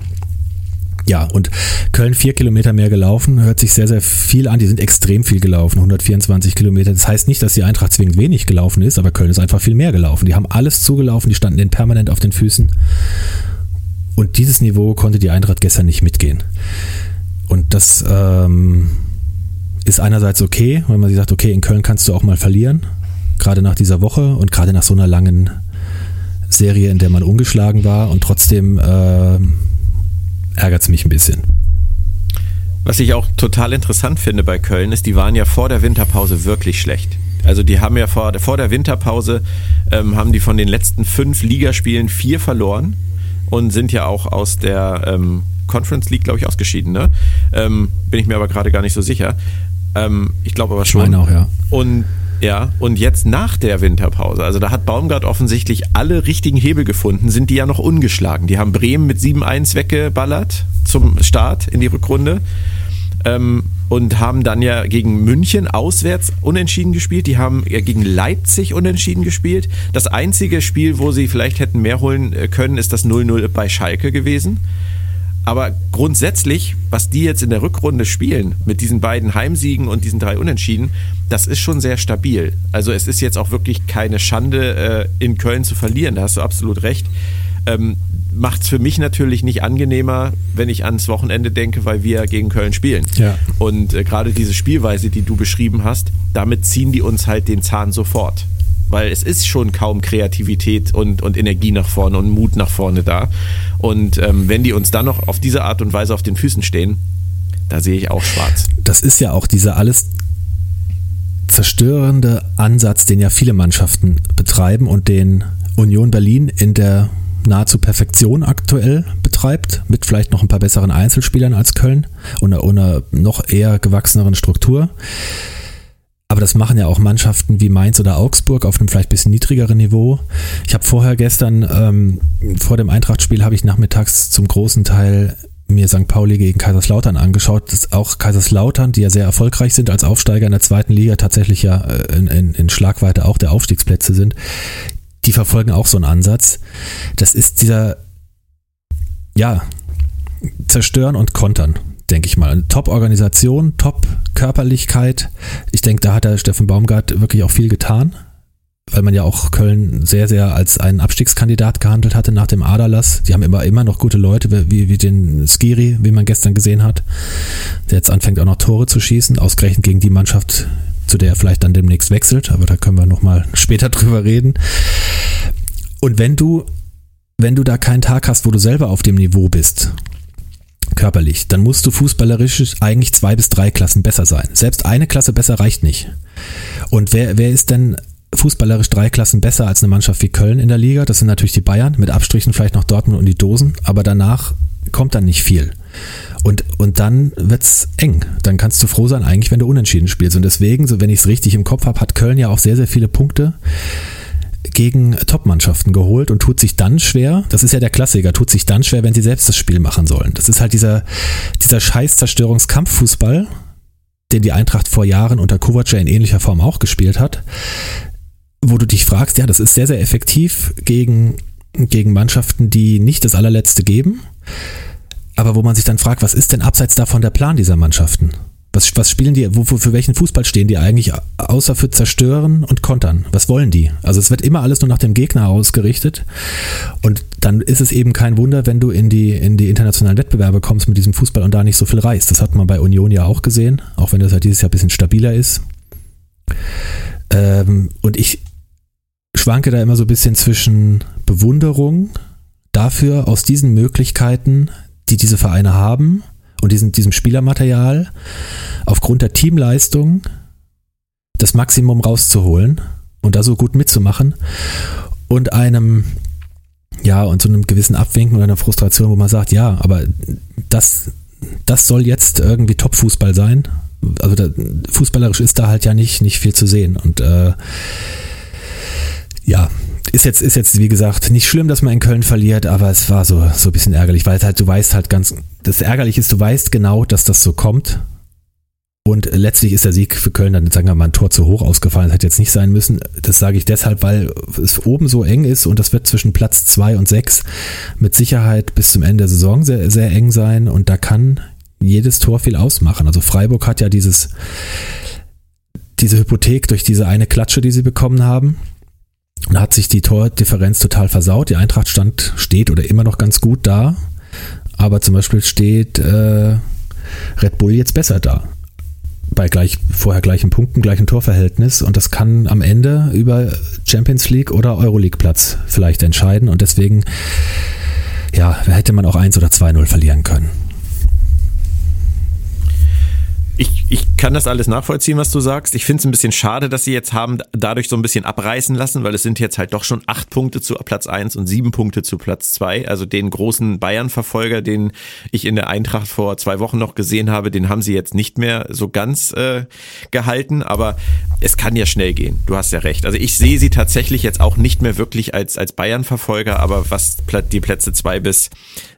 Ja, und Köln vier Kilometer mehr gelaufen, hört sich sehr, sehr viel an. Die sind extrem viel gelaufen, 124 Kilometer. Das heißt nicht, dass die Eintracht zwingend wenig gelaufen ist, aber Köln ist einfach viel mehr gelaufen. Die haben alles zugelaufen, die standen denen permanent auf den Füßen. Und dieses Niveau konnte die Eintracht gestern nicht mitgehen. Und das ähm, ist einerseits okay, wenn man sich sagt, okay, in Köln kannst du auch mal verlieren, gerade nach dieser Woche und gerade nach so einer langen Serie, in der man ungeschlagen war. Und trotzdem äh, ärgert es mich ein bisschen. Was ich auch total interessant finde bei Köln ist, die waren ja vor der Winterpause wirklich schlecht. Also die haben ja vor, vor der Winterpause ähm, haben die von den letzten fünf Ligaspielen vier verloren und sind ja auch aus der ähm, Conference League, glaube ich, ausgeschieden. Ne? Ähm, bin ich mir aber gerade gar nicht so sicher. Ähm, ich glaube aber schon. Ich meine auch, ja. Und ja, und jetzt nach der Winterpause, also da hat Baumgart offensichtlich alle richtigen Hebel gefunden, sind die ja noch ungeschlagen. Die haben Bremen mit 7-1 weggeballert zum Start in die Rückrunde. Ähm, und haben dann ja gegen München auswärts unentschieden gespielt. Die haben ja gegen Leipzig unentschieden gespielt. Das einzige Spiel, wo sie vielleicht hätten mehr holen äh, können, ist das 0-0 bei Schalke gewesen. Aber grundsätzlich, was die jetzt in der Rückrunde spielen, mit diesen beiden Heimsiegen und diesen drei Unentschieden, das ist schon sehr stabil. Also es ist jetzt auch wirklich keine Schande, äh, in Köln zu verlieren. Da hast du absolut recht. Macht es für mich natürlich nicht angenehmer, wenn ich ans Wochenende denke, weil wir gegen Köln spielen. Ja. Und äh, gerade diese Spielweise, die du beschrieben hast, damit ziehen die uns halt den Zahn sofort. Weil es ist schon kaum Kreativität und, und Energie nach vorne und Mut nach vorne da. Und ähm, wenn die uns dann noch auf diese Art und Weise auf den Füßen stehen, Da sehe ich auch schwarz. Das ist ja auch dieser alles zerstörende Ansatz, den ja viele Mannschaften betreiben und den Union Berlin in der nahezu Perfektion aktuell betreibt, mit vielleicht noch ein paar besseren Einzelspielern als Köln und einer, noch eher gewachseneren Struktur. Aber das machen ja auch Mannschaften wie Mainz oder Augsburg auf einem vielleicht bisschen niedrigeren Niveau. Ich habe vorher gestern, ähm, vor dem Eintrachtspiel, habe ich nachmittags zum großen Teil mir St. Pauli gegen Kaiserslautern angeschaut. Das auch Kaiserslautern, die ja sehr erfolgreich sind als Aufsteiger in der zweiten Liga, tatsächlich ja äh, in, in, in Schlagweite auch der Aufstiegsplätze sind, die verfolgen auch so einen Ansatz. Das ist dieser, ja, zerstören und kontern, denke ich mal. Top-Organisation, Top-Körperlichkeit. Ich denke, da hat der Steffen Baumgart wirklich auch viel getan weil man ja auch Köln sehr, sehr als einen Abstiegskandidat gehandelt hatte nach dem Aderlass. Die haben immer, immer noch gute Leute, wie, wie den Skiri, wie man gestern gesehen hat, der jetzt anfängt auch noch Tore zu schießen, ausgerechnet gegen die Mannschaft, zu der er vielleicht dann demnächst wechselt, aber da können wir nochmal später drüber reden. Und wenn du, wenn du da keinen Tag hast, wo du selber auf dem Niveau bist, körperlich, dann musst du fußballerisch eigentlich zwei bis drei Klassen besser sein. Selbst eine Klasse besser reicht nicht. Und wer, wer ist denn fußballerisch drei Klassen besser als eine Mannschaft wie Köln in der Liga. Das sind natürlich die Bayern, mit Abstrichen vielleicht noch Dortmund und die Dosen, aber danach kommt dann nicht viel. Und, und dann wird's eng. Dann kannst du froh sein, eigentlich, wenn du unentschieden spielst. Und deswegen, so wenn ich es richtig im Kopf habe, hat Köln ja auch sehr, sehr viele Punkte gegen Top-Mannschaften geholt und tut sich dann schwer, das ist ja der Klassiker, tut sich dann schwer, wenn sie selbst das Spiel machen sollen. Das ist halt dieser, dieser scheiß Zerstörungskampffußball, den die Eintracht vor Jahren unter Kovac in ähnlicher Form auch gespielt hat, wo du dich fragst, ja, das ist sehr, sehr effektiv gegen, gegen Mannschaften, die nicht das allerletzte geben, aber wo man sich dann fragt, was ist denn abseits davon der Plan dieser Mannschaften? Was, was spielen die, wo, für welchen Fußball stehen die eigentlich, außer für Zerstören und Kontern? Was wollen die? Also es wird immer alles nur nach dem Gegner ausgerichtet und dann ist es eben kein Wunder, wenn du in die, in die internationalen Wettbewerbe kommst mit diesem Fußball und da nicht so viel reißt. Das hat man bei Union ja auch gesehen, auch wenn das halt dieses Jahr ein bisschen stabiler ist. Ähm, und ich, schwanke da immer so ein bisschen zwischen Bewunderung dafür, aus diesen Möglichkeiten, die diese Vereine haben und diesen, diesem Spielermaterial, aufgrund der Teamleistung das Maximum rauszuholen und da so gut mitzumachen und einem, ja, und so einem gewissen Abwinken oder einer Frustration, wo man sagt, ja, aber das, das soll jetzt irgendwie Top-Fußball sein. Also da, fußballerisch ist da halt ja nicht, nicht viel zu sehen und äh, ja, ist jetzt, ist jetzt, wie gesagt, nicht schlimm, dass man in Köln verliert, aber es war so, so ein bisschen ärgerlich, weil halt, du weißt halt ganz, das ärgerlich ist, du weißt genau, dass das so kommt. Und letztlich ist der Sieg für Köln dann, sagen wir mal, ein Tor zu hoch ausgefallen. Das hätte jetzt nicht sein müssen. Das sage ich deshalb, weil es oben so eng ist und das wird zwischen Platz zwei und sechs mit Sicherheit bis zum Ende der Saison sehr, sehr eng sein und da kann jedes Tor viel ausmachen. Also Freiburg hat ja dieses, diese Hypothek durch diese eine Klatsche, die sie bekommen haben. Da hat sich die Tordifferenz total versaut. Die Eintracht stand, steht oder immer noch ganz gut da. Aber zum Beispiel steht äh, Red Bull jetzt besser da. Bei gleich, vorher gleichen Punkten, gleichem Torverhältnis. Und das kann am Ende über Champions League oder Euroleague Platz vielleicht entscheiden. Und deswegen, ja, hätte man auch 1 oder 2-0 verlieren können ich, ich kann das alles nachvollziehen, was du sagst. Ich finde es ein bisschen schade, dass sie jetzt haben dadurch so ein bisschen abreißen lassen, weil es sind jetzt halt doch schon acht Punkte zu Platz eins und sieben Punkte zu Platz zwei. Also den großen Bayern-Verfolger, den ich in der Eintracht vor zwei Wochen noch gesehen habe, den haben sie jetzt nicht mehr so ganz äh, gehalten. Aber es kann ja schnell gehen. Du hast ja recht. Also ich sehe sie tatsächlich jetzt auch nicht mehr wirklich als, als Bayern-Verfolger, aber was die Plätze zwei bis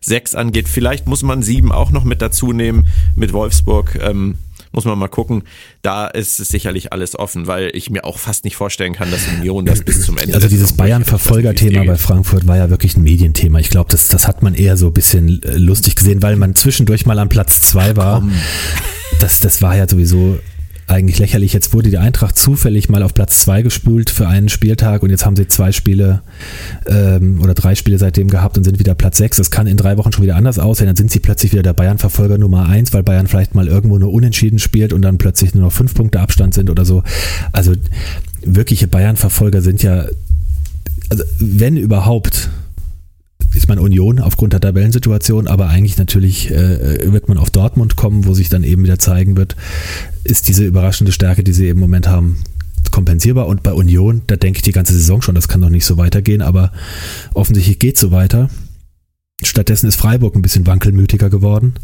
sechs angeht, vielleicht muss man sieben auch noch mit dazu nehmen mit Wolfsburg. Ähm, muss man mal gucken. Da ist es sicherlich alles offen, weil ich mir auch fast nicht vorstellen kann, dass Union das bis zum Ende. Also dieses Bayern-Verfolger-Thema bei Frankfurt war ja wirklich ein Medienthema. Ich glaube, das, das hat man eher so ein bisschen äh, lustig gesehen, weil man zwischendurch mal an Platz zwei war. Das, das war ja sowieso eigentlich lächerlich. Jetzt wurde die Eintracht zufällig mal auf Platz zwei gespült für einen Spieltag und jetzt haben sie zwei Spiele ähm, oder drei Spiele seitdem gehabt und sind wieder Platz sechs. Das kann in drei Wochen schon wieder anders aussehen. Dann sind sie plötzlich wieder der Bayern-Verfolger Nummer eins, weil Bayern vielleicht mal irgendwo nur unentschieden spielt und dann plötzlich nur noch fünf Punkte Abstand sind oder so. Also wirkliche Bayern-Verfolger sind ja, also wenn überhaupt, ist man Union aufgrund der Tabellensituation, aber eigentlich natürlich äh, wird man auf Dortmund kommen, wo sich dann eben wieder zeigen wird, ist diese überraschende Stärke, die sie im Moment haben, kompensierbar. Und bei Union, da denke ich die ganze Saison schon, das kann doch nicht so weitergehen, aber offensichtlich geht es so weiter. Stattdessen ist Freiburg ein bisschen wankelmütiger geworden.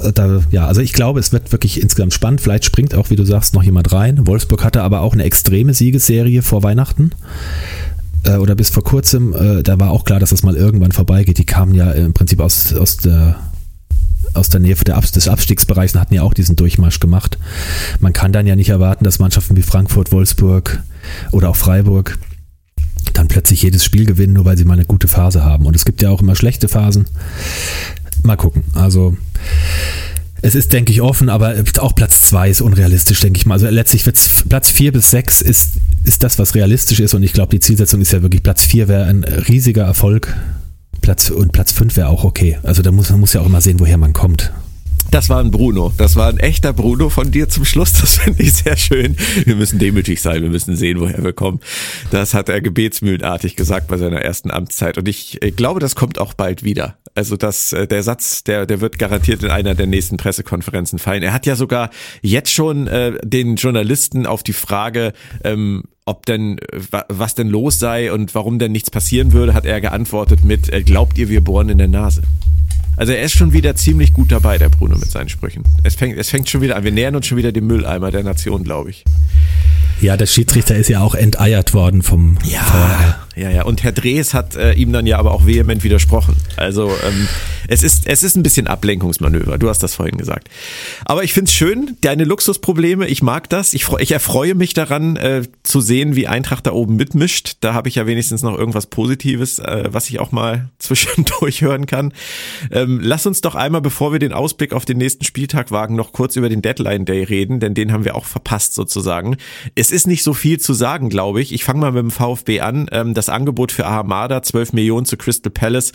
Äh, da, ja, also ich glaube, es wird wirklich insgesamt spannend. Vielleicht springt auch, wie du sagst, noch jemand rein. Wolfsburg hatte aber auch eine extreme Siegesserie vor Weihnachten äh, oder bis vor kurzem. Äh, da war auch klar, dass das mal irgendwann vorbeigeht. Die kamen ja im Prinzip aus, aus der aus der Nähe des Abstiegsbereichs und hatten ja auch diesen Durchmarsch gemacht. Man kann dann ja nicht erwarten, dass Mannschaften wie Frankfurt, Wolfsburg oder auch Freiburg dann plötzlich jedes Spiel gewinnen, nur weil sie mal eine gute Phase haben. Und es gibt ja auch immer schlechte Phasen. Mal gucken. Also es ist, denke ich, offen, aber auch Platz 2 ist unrealistisch, denke ich mal. Also letztlich wird Platz 4 bis 6 ist, ist das, was realistisch ist. Und ich glaube, die Zielsetzung ist ja wirklich, Platz 4 wäre ein riesiger Erfolg. Platz, und Platz 5 wäre auch okay. Also da muss man muss ja auch immer sehen, woher man kommt. Das war ein Bruno. Das war ein echter Bruno von dir zum Schluss. Das finde ich sehr schön. Wir müssen demütig sein. Wir müssen sehen, woher wir kommen. Das hat er gebetsmühlenartig gesagt bei seiner ersten Amtszeit. Und ich, ich glaube, das kommt auch bald wieder. Also das, äh, der Satz, der, der wird garantiert in einer der nächsten Pressekonferenzen fallen. Er hat ja sogar jetzt schon äh, den Journalisten auf die Frage, ähm, ob denn, was denn los sei und warum denn nichts passieren würde, hat er geantwortet mit, äh, glaubt ihr, wir bohren in der Nase? Also er ist schon wieder ziemlich gut dabei, der Bruno, mit seinen Sprüchen. Es fängt, es fängt schon wieder an. Wir nähern uns schon wieder dem Mülleimer der Nation, glaube ich. Ja, der Schiedsrichter ist ja auch enteiert worden vom ja, VR. Ja, ja. Und Herr Drees hat äh, ihm dann ja aber auch vehement widersprochen. Also ähm, es ist, es ist ein bisschen Ablenkungsmanöver. Du hast das vorhin gesagt. Aber ich find's schön, deine Luxusprobleme, ich mag das. Ich, freu, ich erfreue mich daran, äh, zu sehen, wie Eintracht da oben mitmischt. Da habe ich ja wenigstens noch irgendwas Positives, äh, was ich auch mal zwischendurch hören kann. Ähm, lass uns doch einmal, bevor wir den Ausblick auf den nächsten Spieltag wagen, noch kurz über den Deadline Day reden, denn den haben wir auch verpasst sozusagen. Es ist nicht so viel zu sagen, glaube ich. Ich fange mal mit dem VfB an. Ähm, das Angebot für Ahamada, 12 Millionen zu Crystal Palace,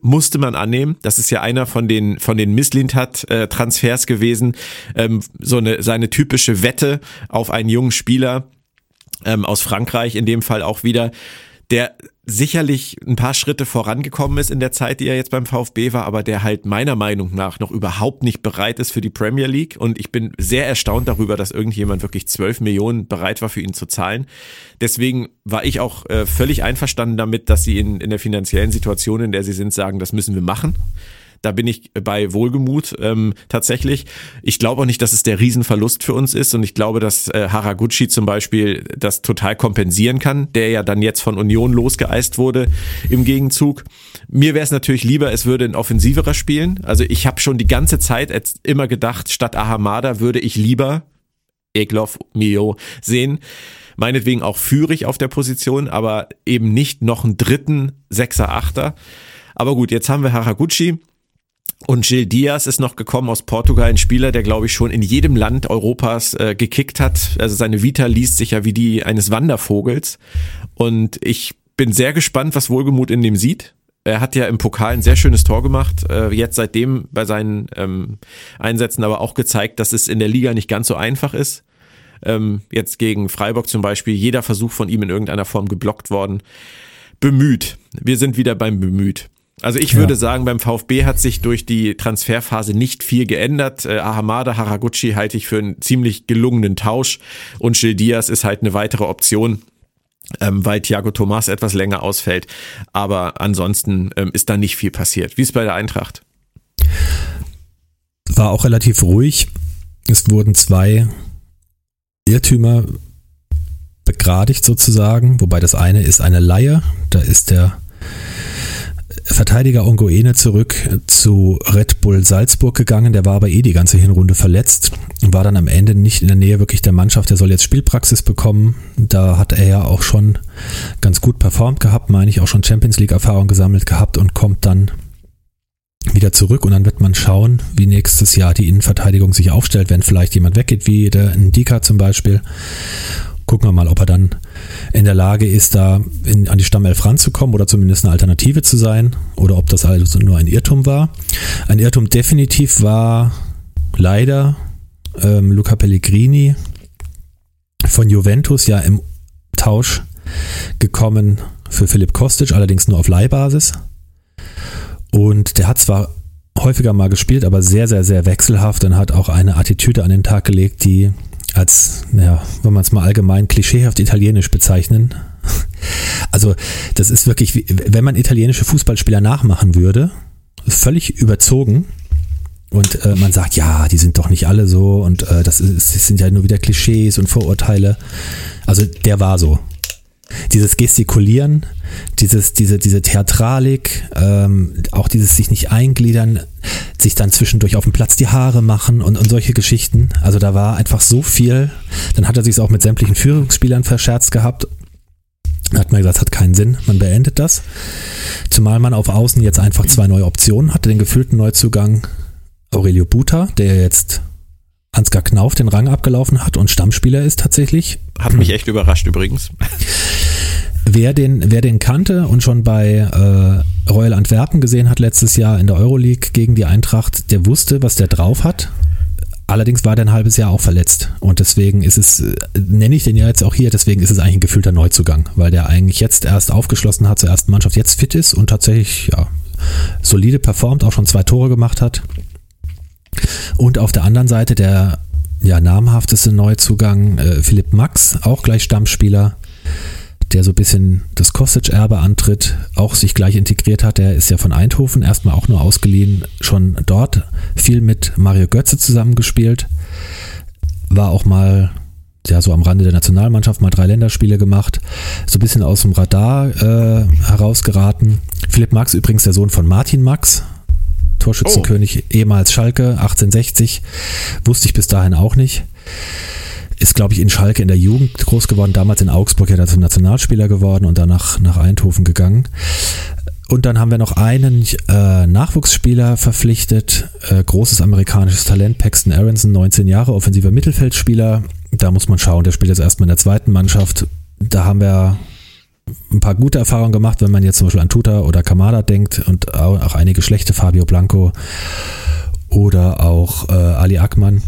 musste man annehmen. Das ist ja einer von den von den Misslintat-Transfers gewesen. Ähm, so eine seine typische Wette auf einen jungen Spieler ähm, aus Frankreich, in dem Fall auch wieder, der sicherlich ein paar Schritte vorangekommen ist in der Zeit, die er jetzt beim VfB war, aber der halt meiner Meinung nach noch überhaupt nicht bereit ist für die Premier League. Und ich bin sehr erstaunt darüber, dass irgendjemand wirklich 12 Millionen bereit war für ihn zu zahlen. Deswegen war ich auch äh, völlig einverstanden damit, dass sie in, in der finanziellen Situation, in der sie sind, sagen, das müssen wir machen. Da bin ich bei Wohlgemut ähm, tatsächlich. Ich glaube auch nicht, dass es der Riesenverlust für uns ist und ich glaube, dass äh, Haraguchi zum Beispiel das total kompensieren kann, der ja dann jetzt von Union losgeeist wurde im Gegenzug. Mir wäre es natürlich lieber, es würde ein offensiverer spielen. Also ich habe schon die ganze Zeit immer gedacht, statt Ahamada würde ich lieber Eglov, Mio sehen meinetwegen auch führig auf der Position, aber eben nicht noch einen dritten Sechser, Achter. Aber gut, jetzt haben wir Haraguchi, und Gil Diaz ist noch gekommen aus Portugal, ein Spieler, der glaube ich schon in jedem Land Europas äh, gekickt hat. Also seine Vita liest sich ja wie die eines Wandervogels. Und ich bin sehr gespannt, was Wohlgemut in dem sieht. Er hat ja im Pokal ein sehr schönes Tor gemacht, äh, jetzt seitdem bei seinen ähm, Einsätzen aber auch gezeigt, dass es in der Liga nicht ganz so einfach ist. Ähm, jetzt gegen Freiburg zum Beispiel, jeder Versuch von ihm in irgendeiner Form geblockt worden. Bemüht. Wir sind wieder beim Bemüht. Also ich würde sagen, beim VfB hat sich durch die Transferphase nicht viel geändert. Äh, Ahamada Haraguchi halte ich für einen ziemlich gelungenen Tausch und Gil Diaz ist halt eine weitere Option. Ähm, weil Thiago Thomas etwas länger ausfällt. Aber ansonsten ähm, ist da nicht viel passiert. Wie ist bei der Eintracht? War auch relativ ruhig. Es wurden zwei Irrtümer begradigt sozusagen, wobei das eine ist eine Laie. Da ist der Verteidiger Ongoene zurück zu Red Bull Salzburg gegangen. Der war aber eh die ganze Hinrunde verletzt und war dann am Ende nicht in der Nähe wirklich der Mannschaft. Der soll jetzt Spielpraxis bekommen. Da hat er ja auch schon ganz gut performt gehabt, meine ich, auch schon Champions League Erfahrung gesammelt gehabt und kommt dann wieder zurück und dann wird man schauen, wie nächstes Jahr die Innenverteidigung sich aufstellt, wenn vielleicht jemand weggeht, wie der Ndika zum Beispiel gucken wir mal, ob er dann in der Lage ist, da in, an die Stammelf ranzukommen oder zumindest eine Alternative zu sein oder ob das also nur ein Irrtum war. Ein Irrtum definitiv war leider ähm, Luca Pellegrini von Juventus ja im Tausch gekommen für Philipp Kostic, allerdings nur auf Leihbasis. Und der hat zwar häufiger mal gespielt, aber sehr, sehr, sehr wechselhaft und hat auch eine Attitüde an den Tag gelegt, die als, naja, wenn man es mal allgemein klischeehaft italienisch bezeichnen. Also, das ist wirklich, wenn man italienische Fußballspieler nachmachen würde, völlig überzogen. Und äh, man sagt, ja, die sind doch nicht alle so und äh, das, ist, das sind ja nur wieder Klischees und Vorurteile. Also der war so dieses Gestikulieren, dieses, diese, diese Theatralik, ähm, auch dieses sich nicht eingliedern, sich dann zwischendurch auf dem Platz die Haare machen und, und solche Geschichten. Also da war einfach so viel. Dann hat er sich auch mit sämtlichen Führungsspielern verscherzt gehabt. Hat man gesagt, hat keinen Sinn, man beendet das. Zumal man auf Außen jetzt einfach zwei neue Optionen hatte, den gefühlten Neuzugang Aurelio Buta, der jetzt Ansgar Knauf den Rang abgelaufen hat und Stammspieler ist tatsächlich. Hat mich echt überrascht übrigens. Wer den, wer den kannte und schon bei äh, Royal Antwerpen gesehen hat letztes Jahr in der Euroleague gegen die Eintracht, der wusste, was der drauf hat. Allerdings war der ein halbes Jahr auch verletzt. Und deswegen ist es, äh, nenne ich den ja jetzt auch hier, deswegen ist es eigentlich ein gefühlter Neuzugang, weil der eigentlich jetzt erst aufgeschlossen hat zur ersten Mannschaft, jetzt fit ist und tatsächlich ja, solide performt, auch schon zwei Tore gemacht hat. Und auf der anderen Seite der ja, namhafteste Neuzugang, äh, Philipp Max, auch gleich Stammspieler, der so ein bisschen das Kostic-Erbe antritt, auch sich gleich integriert hat. Der ist ja von Eindhoven erstmal auch nur ausgeliehen, schon dort viel mit Mario Götze zusammengespielt, war auch mal ja so am Rande der Nationalmannschaft mal drei Länderspiele gemacht, so ein bisschen aus dem Radar äh, herausgeraten. Philipp Max übrigens der Sohn von Martin Max, Torschützenkönig, oh. ehemals Schalke, 1860. Wusste ich bis dahin auch nicht. Ist, glaube ich, in Schalke in der Jugend groß geworden, damals in Augsburg ja dann zum Nationalspieler geworden und danach nach Eindhoven gegangen. Und dann haben wir noch einen äh, Nachwuchsspieler verpflichtet, äh, großes amerikanisches Talent, Paxton Aronson, 19 Jahre, offensiver Mittelfeldspieler. Da muss man schauen, der spielt jetzt erstmal in der zweiten Mannschaft. Da haben wir ein paar gute Erfahrungen gemacht, wenn man jetzt zum Beispiel an Tuta oder Kamada denkt und auch einige schlechte, Fabio Blanco oder auch äh, Ali Akman.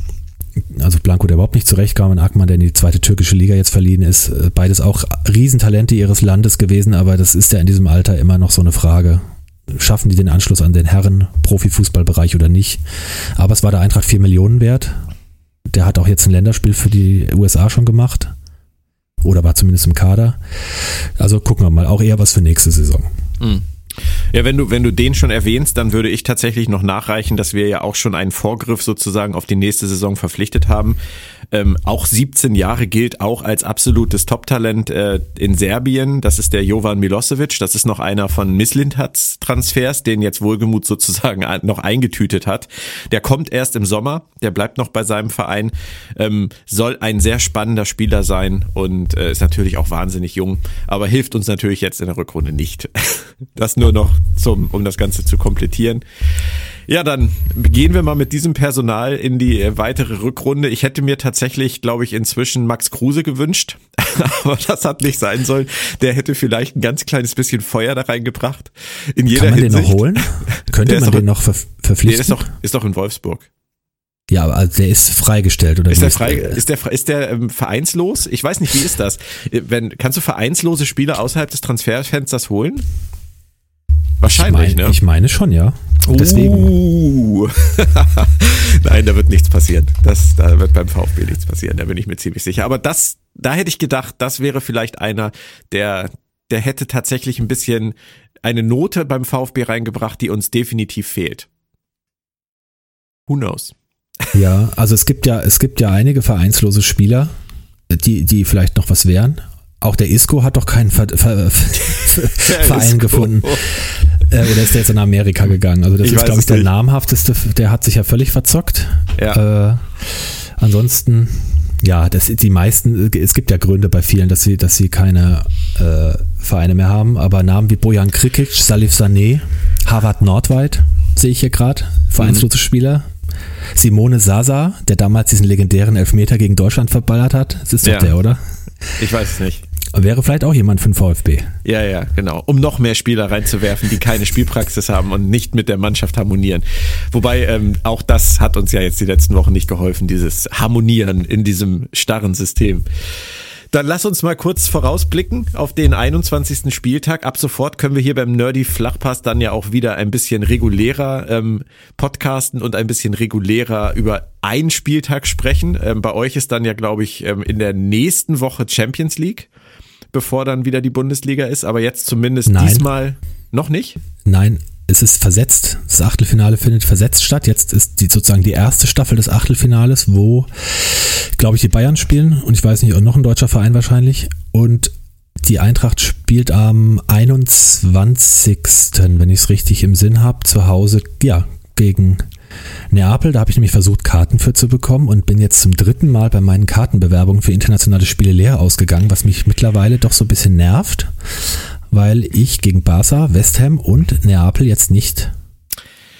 Also Blanco, der überhaupt nicht zurechtkam und Akman, der in die zweite türkische Liga jetzt verliehen ist. Äh, beides auch Riesentalente ihres Landes gewesen, aber das ist ja in diesem Alter immer noch so eine Frage. Schaffen die den Anschluss an den Herren Profifußballbereich oder nicht? Aber es war der Eintracht 4 Millionen wert. Der hat auch jetzt ein Länderspiel für die USA schon gemacht. Oder war zumindest im Kader. Also gucken wir mal, auch eher was für nächste Saison. Mhm. Ja, wenn du, wenn du den schon erwähnst, dann würde ich tatsächlich noch nachreichen, dass wir ja auch schon einen Vorgriff sozusagen auf die nächste Saison verpflichtet haben. Ähm, auch 17 Jahre gilt auch als absolutes Top-Talent äh, in Serbien. Das ist der Jovan Milosevic. Das ist noch einer von Misslintats Transfers, den jetzt Wohlgemut sozusagen noch eingetütet hat. Der kommt erst im Sommer. Der bleibt noch bei seinem Verein. Ähm, soll ein sehr spannender Spieler sein und äh, ist natürlich auch wahnsinnig jung, aber hilft uns natürlich jetzt in der Rückrunde nicht. Das nur noch zum, um das Ganze zu komplettieren. Ja, dann gehen wir mal mit diesem Personal in die äh, weitere Rückrunde. Ich hätte mir tatsächlich, glaube ich, inzwischen Max Kruse gewünscht, aber das hat nicht sein sollen. Der hätte vielleicht ein ganz kleines bisschen Feuer da reingebracht. In jeder Kann man Hinsicht. den noch holen? Könnte man den noch ver verpflichten? Nee, ist doch, ist doch in Wolfsburg. Ja, aber der ist freigestellt oder ist der frei, ist der ist der ähm, vereinslos? Ich weiß nicht, wie ist das? Äh, wenn kannst du vereinslose Spieler außerhalb des Transferfensters holen? Wahrscheinlich, ich mein, ne? Ich meine schon, ja. Deswegen. Uh. Nein, da wird nichts passieren. Das, da wird beim VfB nichts passieren, da bin ich mir ziemlich sicher. Aber das, da hätte ich gedacht, das wäre vielleicht einer, der, der hätte tatsächlich ein bisschen eine Note beim VfB reingebracht, die uns definitiv fehlt. Who knows? Ja, also es gibt ja, es gibt ja einige vereinslose Spieler, die, die vielleicht noch was wären. Auch der Isco hat doch keinen Ver Ver Verein gefunden. Äh, oder ist der jetzt in Amerika gegangen? Also das Ich ist, glaube ich, der nicht. namhafteste. Der hat sich ja völlig verzockt. Ja. Äh, ansonsten, ja, das die meisten, es gibt ja Gründe bei vielen, dass sie, dass sie keine äh, Vereine mehr haben, aber Namen wie Bojan Krikic, Salif Sané, Harvard Nordweit, sehe ich hier gerade, vereinslose Spieler. Simone Sasa, der damals diesen legendären Elfmeter gegen Deutschland verballert hat. Das ist doch Ja. der, oder? Ich weiß es nicht. Wäre vielleicht auch jemand für den VfB. Ja, ja, genau. Um noch mehr Spieler reinzuwerfen, die keine Spielpraxis haben und nicht mit der Mannschaft harmonieren. Wobei ähm, auch das hat uns ja jetzt die letzten Wochen nicht geholfen, dieses Harmonieren in diesem starren System. Dann lass uns mal kurz vorausblicken auf den 21. Spieltag. Ab sofort können wir hier beim Nerdy Flachpass dann ja auch wieder ein bisschen regulärer ähm, podcasten und ein bisschen regulärer über einen Spieltag sprechen. Ähm, bei euch ist dann ja, glaube ich, ähm, in der nächsten Woche Champions League, bevor dann wieder die Bundesliga ist. Aber jetzt zumindest Nein. diesmal noch nicht. Nein, es ist versetzt. Das Achtelfinale findet versetzt statt. Jetzt ist die sozusagen die erste Staffel des Achtelfinales, wo, glaube ich, die Bayern spielen und ich weiß nicht, noch ein deutscher Verein wahrscheinlich. Und die Eintracht spielt am 21. wenn ich es richtig im Sinn habe, zu Hause, ja, gegen Neapel. Da habe ich nämlich versucht, Karten für zu bekommen und bin jetzt zum dritten Mal bei meinen Kartenbewerbungen für internationale Spiele leer ausgegangen, was mich mittlerweile doch so ein bisschen nervt weil ich gegen Barca, West Ham und Neapel jetzt nicht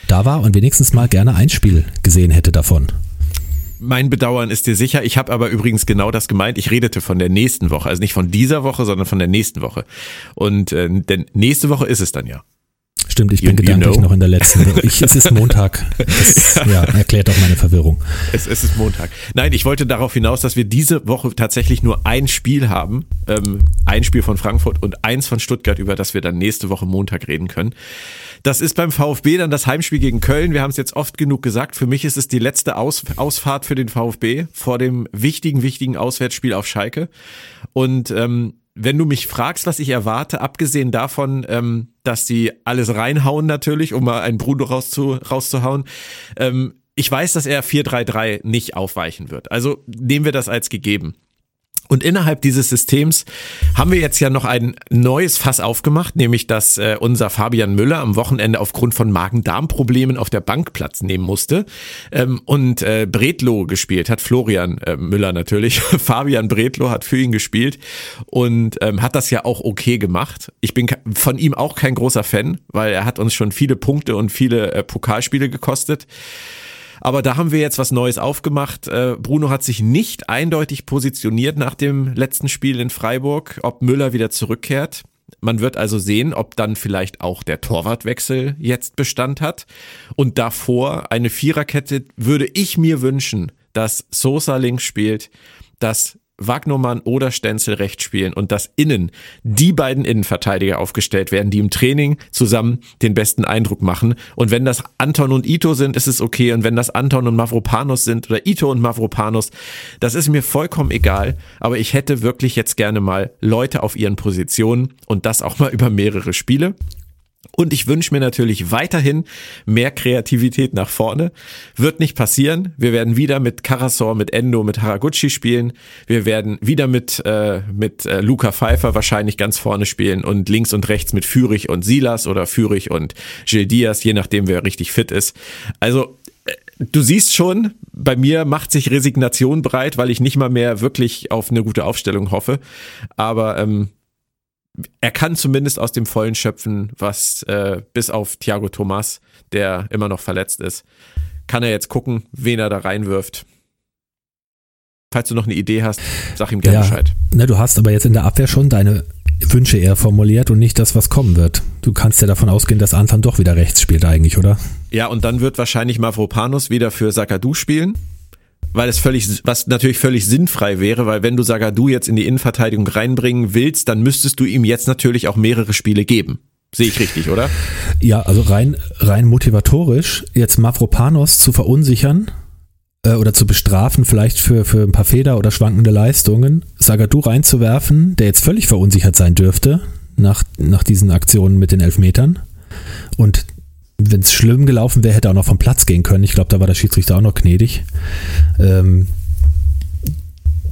da war und wenigstens mal gerne ein Spiel gesehen hätte davon. Mein Bedauern ist dir sicher. Ich habe aber übrigens genau das gemeint. Ich redete von der nächsten Woche. Also nicht von dieser Woche, sondern von der nächsten Woche. Und äh, denn nächste Woche ist es dann ja. Stimmt, ich bin you, gedanklich you know. noch in der letzten. Ich, es ist Montag. Das, ja. erklärt auch meine Verwirrung. Es, es, ist Montag. Nein, ich wollte darauf hinaus, dass wir diese Woche tatsächlich nur ein Spiel haben. Ähm, ein Spiel von Frankfurt und eins von Stuttgart, über das wir dann nächste Woche Montag reden können. Das ist beim VfB dann das Heimspiel gegen Köln. Wir haben es jetzt oft genug gesagt. Für mich ist es die letzte Aus, Ausfahrt für den VfB vor dem wichtigen, wichtigen Auswärtsspiel auf Schalke. Und ähm, wenn du mich fragst, was ich erwarte, abgesehen davon, ähm, dass sie alles reinhauen natürlich, um mal einen Bruno rauszu, rauszuhauen, ähm, ich weiß, dass er 4-3-3 nicht aufweichen wird. Also nehmen wir das als gegeben. Und innerhalb dieses Systems haben wir jetzt ja noch ein neues Fass aufgemacht, nämlich dass äh, unser Fabian Müller am Wochenende aufgrund von Magen-Darm-Problemen auf der Bank Platz nehmen musste ähm, und äh, Bredlo gespielt hat, Florian äh, Müller natürlich, Fabian Bredlo hat für ihn gespielt und ähm, hat das ja auch okay gemacht. Ich bin von ihm auch kein großer Fan, weil er hat uns schon viele Punkte und viele äh, Pokalspiele gekostet. Aber da haben wir jetzt was Neues aufgemacht. Äh, Bruno hat sich nicht eindeutig positioniert nach dem letzten Spiel in Freiburg, ob Müller wieder zurückkehrt. Man wird also sehen, ob dann vielleicht auch der Torwartwechsel jetzt Bestand hat. Und davor eine Viererkette würde ich mir wünschen, dass Sosa links spielt, dass Wagnermann oder Stenzel rechts spielen und dass innen die beiden Innenverteidiger aufgestellt werden, die im Training zusammen den besten Eindruck machen. Und wenn das Anton und Ito sind, ist es okay. Und wenn das Anton und Mavropanos sind oder Ito und Mavropanos, das ist mir vollkommen egal. Aber ich hätte wirklich jetzt gerne mal Leute auf ihren Positionen und das auch mal über mehrere Spiele. Und ich wünsche mir natürlich weiterhin mehr Kreativität nach vorne. Wird nicht passieren. Wir werden wieder mit Karasor, mit Endo, mit Haraguchi spielen. Wir werden wieder mit, äh, mit äh, Luca Pfeiffer wahrscheinlich ganz vorne spielen und links und rechts mit Fürich und Silas oder Fürich und Gil Diaz, je nachdem wer richtig fit ist. Also äh, Du siehst schon, bei mir macht sich Resignation breit, weil ich nicht mal mehr wirklich auf eine gute Aufstellung hoffe. Aber ähm, er kann zumindest aus dem Vollen schöpfen, was äh, bis auf Thiago Thomas, der immer noch verletzt ist, kann er jetzt gucken, wen er da reinwirft. Falls du noch eine Idee hast, sag ihm gerne ja, Bescheid. Ne, du hast aber jetzt in der Abwehr schon deine Wünsche eher formuliert und nicht das, was kommen wird. Du kannst ja davon ausgehen, dass Anton doch wieder rechts spielt eigentlich, oder? Ja, und dann wird wahrscheinlich Mavropanos wieder für Sakadu spielen weil es völlig, was natürlich völlig sinnfrei wäre, weil wenn du Sagadu jetzt in die Innenverteidigung reinbringen willst, dann müsstest du ihm jetzt natürlich auch mehrere Spiele geben. Sehe ich richtig, oder? Ja, also rein, rein motivatorisch, jetzt Mavropanos zu verunsichern äh, oder zu bestrafen, vielleicht für, für ein paar Feder oder schwankende Leistungen, Sagadu reinzuwerfen, der jetzt völlig verunsichert sein dürfte nach, nach diesen Aktionen mit den Elfmetern. Und wenn es schlimm gelaufen wäre, hätte er auch noch vom Platz gehen können. Ich glaube, da war der Schiedsrichter auch noch gnädig. Ähm,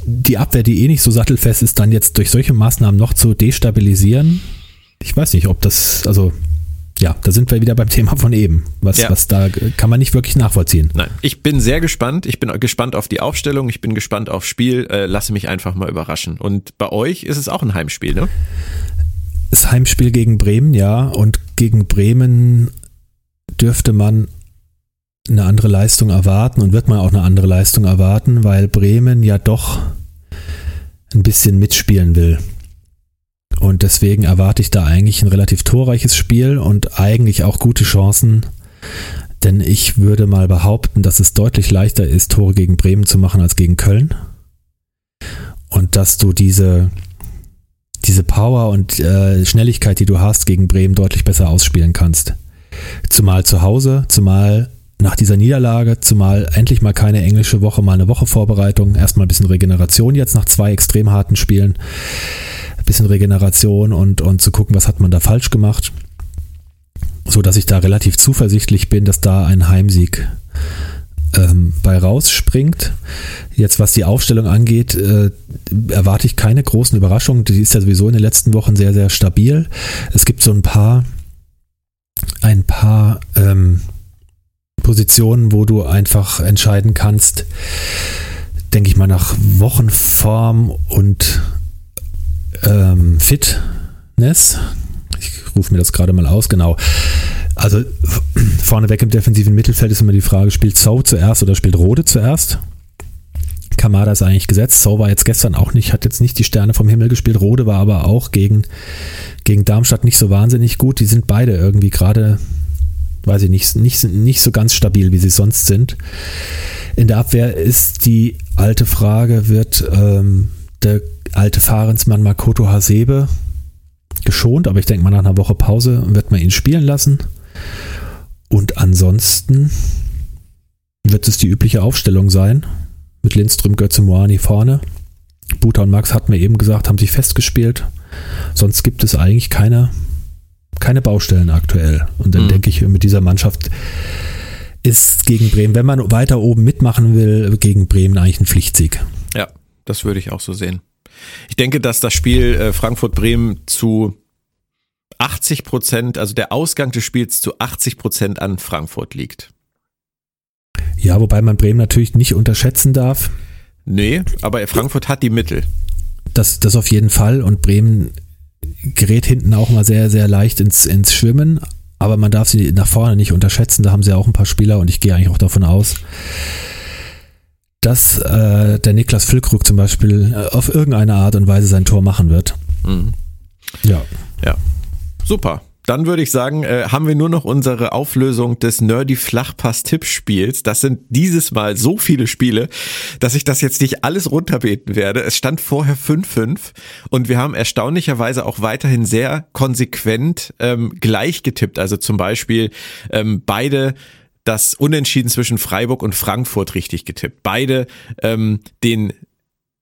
die Abwehr, die eh nicht so sattelfest ist, dann jetzt durch solche Maßnahmen noch zu destabilisieren, ich weiß nicht, ob das, also ja, da sind wir wieder beim Thema von eben. Was, ja. was da kann man nicht wirklich nachvollziehen. Nein, ich bin sehr gespannt. Ich bin gespannt auf die Aufstellung. Ich bin gespannt aufs Spiel. Äh, lasse mich einfach mal überraschen. Und bei euch ist es auch ein Heimspiel, ne? Das Heimspiel gegen Bremen, ja. Und gegen Bremen dürfte man eine andere Leistung erwarten und wird man auch eine andere Leistung erwarten, weil Bremen ja doch ein bisschen mitspielen will. Und deswegen erwarte ich da eigentlich ein relativ torreiches Spiel und eigentlich auch gute Chancen. Denn ich würde mal behaupten, dass es deutlich leichter ist, Tore gegen Bremen zu machen als gegen Köln. und dass du diese, diese Power und äh, Schnelligkeit, die du hast, gegen Bremen deutlich besser ausspielen kannst. Zumal zu Hause, zumal nach dieser Niederlage, zumal endlich mal keine englische Woche, mal eine Woche Vorbereitung, erstmal ein bisschen Regeneration jetzt nach zwei extrem harten Spielen, ein bisschen Regeneration und, und zu gucken, was hat man da falsch gemacht, so dass ich da relativ zuversichtlich bin, dass da ein Heimsieg ähm, bei rausspringt. Jetzt was die Aufstellung angeht, äh, erwarte ich keine großen Überraschungen. Die ist ja sowieso in den letzten Wochen sehr, sehr stabil. Es gibt so ein paar, ein paar ähm, Positionen, wo du einfach entscheiden kannst, denke ich mal, nach Wochenform und ähm, Fitness. Ich rufe mir das gerade mal aus, genau. Also vorneweg im defensiven Mittelfeld ist immer die Frage, spielt So zuerst oder spielt Rode zuerst? Kamada ist eigentlich gesetzt. So war jetzt gestern auch nicht, hat jetzt nicht die Sterne vom Himmel gespielt. Rode war aber auch gegen, gegen Darmstadt nicht so wahnsinnig gut. Die sind beide irgendwie gerade, weiß ich nicht, nicht, nicht so ganz stabil, wie sie sonst sind. In der Abwehr ist die alte Frage, wird ähm, der alte Fahrensmann Makoto Hasebe geschont, aber ich denke mal nach einer Woche Pause wird man ihn spielen lassen. Und ansonsten wird es die übliche Aufstellung sein. Mit Lindström, Götze, Moani vorne. Buta und Max hatten wir eben gesagt, haben sich festgespielt. Sonst gibt es eigentlich keine, keine Baustellen aktuell. Und dann mhm. denke ich, mit dieser Mannschaft ist gegen Bremen, wenn man weiter oben mitmachen will, gegen Bremen eigentlich ein Pflichtsieg. Ja, das würde ich auch so sehen. Ich denke, dass das Spiel äh, Frankfurt-Bremen zu 80 Prozent, also der Ausgang des Spiels zu 80 Prozent an Frankfurt liegt. Ja, wobei man Bremen natürlich nicht unterschätzen darf. Nee, aber Frankfurt hat die Mittel. Das, das auf jeden Fall und Bremen gerät hinten auch mal sehr, sehr leicht ins, ins Schwimmen, aber man darf sie nach vorne nicht unterschätzen. Da haben sie auch ein paar Spieler und ich gehe eigentlich auch davon aus, dass äh, der Niklas Füllkrug zum Beispiel äh, auf irgendeine Art und Weise sein Tor machen wird. Mhm. Ja. Ja. Super. Dann würde ich sagen, äh, haben wir nur noch unsere Auflösung des Nerdy Flachpass Tippspiels. Das sind dieses Mal so viele Spiele, dass ich das jetzt nicht alles runterbeten werde. Es stand vorher 5-5 und wir haben erstaunlicherweise auch weiterhin sehr konsequent ähm, gleich getippt. Also zum Beispiel ähm, beide das Unentschieden zwischen Freiburg und Frankfurt richtig getippt. Beide ähm, den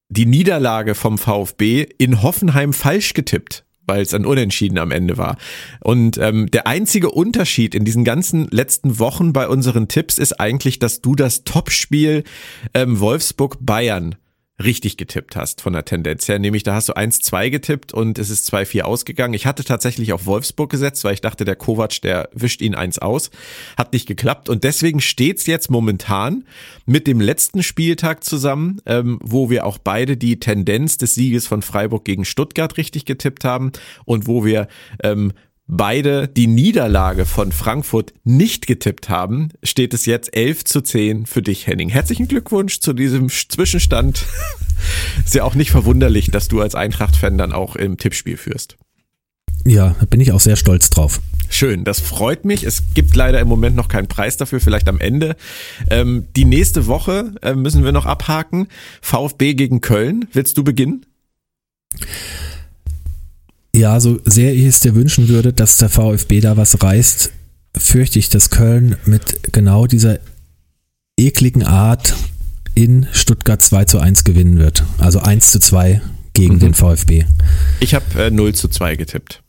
die Niederlage vom VfB in Hoffenheim falsch getippt weil es ein Unentschieden am Ende war. Und ähm, der einzige Unterschied in diesen ganzen letzten Wochen bei unseren Tipps ist eigentlich, dass du das Topspiel ähm, Wolfsburg-Bayern richtig getippt hast von der Tendenz her. Nämlich da hast du 1-2 getippt und es ist 2-4 ausgegangen. Ich hatte tatsächlich auf Wolfsburg gesetzt, weil ich dachte, der Kovac, der wischt ihn eins aus. Hat nicht geklappt und deswegen steht's jetzt momentan mit dem letzten Spieltag zusammen, ähm, wo wir auch beide die Tendenz des Sieges von Freiburg gegen Stuttgart richtig getippt haben und wo wir ähm, beide die Niederlage von Frankfurt nicht getippt haben, steht es jetzt 11 zu 10 für dich, Henning. Herzlichen Glückwunsch zu diesem Zwischenstand. Ist ja auch nicht verwunderlich, dass du als Eintracht-Fan dann auch im Tippspiel führst. Ja, da bin ich auch sehr stolz drauf. Schön, das freut mich. Es gibt leider im Moment noch keinen Preis dafür, vielleicht am Ende. Ähm, die nächste Woche äh, müssen wir noch abhaken. VfB gegen Köln. Willst du beginnen? Ja, so sehr ich es dir wünschen würde, dass der VfB da was reißt, fürchte ich, dass Köln mit genau dieser ekligen Art in Stuttgart 2 zu 1 gewinnen wird. Also 1 zu 2 gegen mhm. den VfB. Ich habe äh, 0 zu 2 getippt.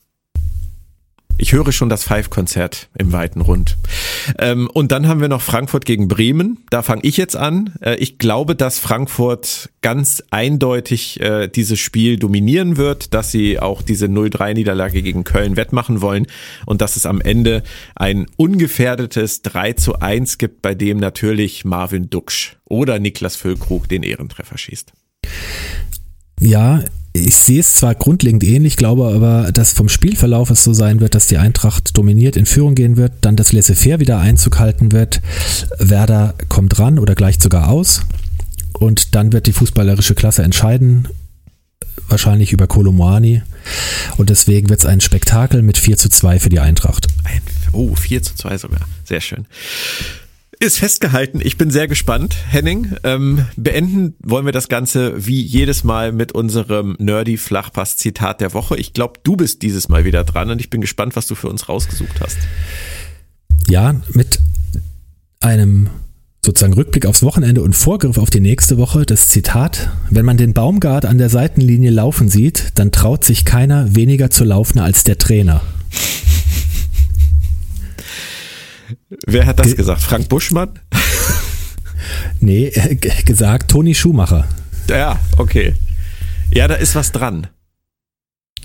Ich höre schon das Five-Konzert im weiten Rund. Ähm, und dann haben wir noch Frankfurt gegen Bremen. Da fange ich jetzt an. Äh, ich glaube, dass Frankfurt ganz eindeutig äh, dieses Spiel dominieren wird, dass sie auch diese 0-3-Niederlage gegen Köln wettmachen wollen und dass es am Ende ein ungefährdetes 3 zu 1 gibt, bei dem natürlich Marvin Duksch oder Niklas Füllkrug den Ehrentreffer schießt. Ja, ich sehe es zwar grundlegend ähnlich, glaube aber, dass vom Spielverlauf es so sein wird, dass die Eintracht dominiert in Führung gehen wird, dann das Laissez-faire wieder Einzug halten wird. Werder kommt ran oder gleicht sogar aus. Und dann wird die fußballerische Klasse entscheiden, wahrscheinlich über Kolomoani. Und deswegen wird es ein Spektakel mit 4 zu 2 für die Eintracht. oh, 4 zu 2 sogar. Sehr schön. Ist festgehalten. Ich bin sehr gespannt, Henning. Ähm, beenden wollen wir das Ganze wie jedes Mal mit unserem Nerdy Flachpass Zitat der Woche. Ich glaube, du bist dieses Mal wieder dran und ich bin gespannt, was du für uns rausgesucht hast. Ja, mit einem sozusagen Rückblick aufs Wochenende und Vorgriff auf die nächste Woche, das Zitat, wenn man den Baumgart an der Seitenlinie laufen sieht, dann traut sich keiner weniger zu laufen als der Trainer. Wer hat das Ge gesagt? Frank Buschmann? nee, äh, gesagt Toni Schumacher. Ja, okay. Ja, da ist was dran.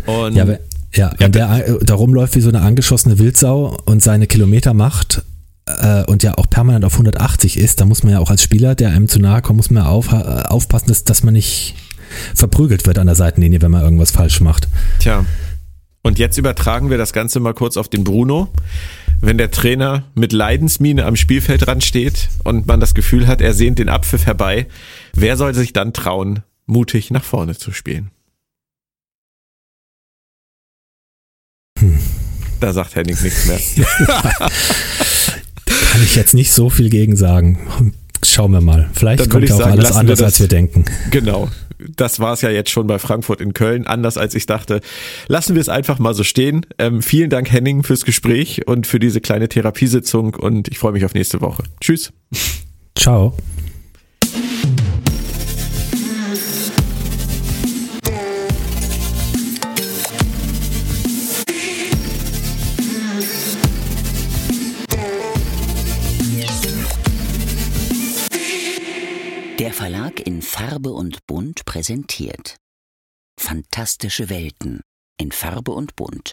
Und ja, ja, ja der da rumläuft wie so eine angeschossene Wildsau und seine Kilometer macht äh, und ja auch permanent auf 180 ist, da muss man ja auch als Spieler, der einem zu nahe kommt, muss man ja auf, äh, aufpassen, dass, dass man nicht verprügelt wird an der Seitenlinie, wenn man irgendwas falsch macht. Tja. Und jetzt übertragen wir das Ganze mal kurz auf den Bruno wenn der Trainer mit Leidensmiene am Spielfeldrand steht und man das Gefühl hat, er sehnt den Abpfiff herbei, wer soll sich dann trauen, mutig nach vorne zu spielen? Hm. Da sagt Henning nichts mehr. Kann ich jetzt nicht so viel gegen sagen. Schauen wir mal. Vielleicht kommt ja auch sagen, alles anders, das, als wir denken. Genau das war es ja jetzt schon bei Frankfurt in Köln, anders als ich dachte. Lassen wir es einfach mal so stehen. Ähm, vielen Dank, Henning, fürs Gespräch und für diese kleine Therapiesitzung und ich freue mich auf nächste Woche. Tschüss. Ciao. Verlag in Farbe und Bunt präsentiert. Fantastische Welten in Farbe und Bunt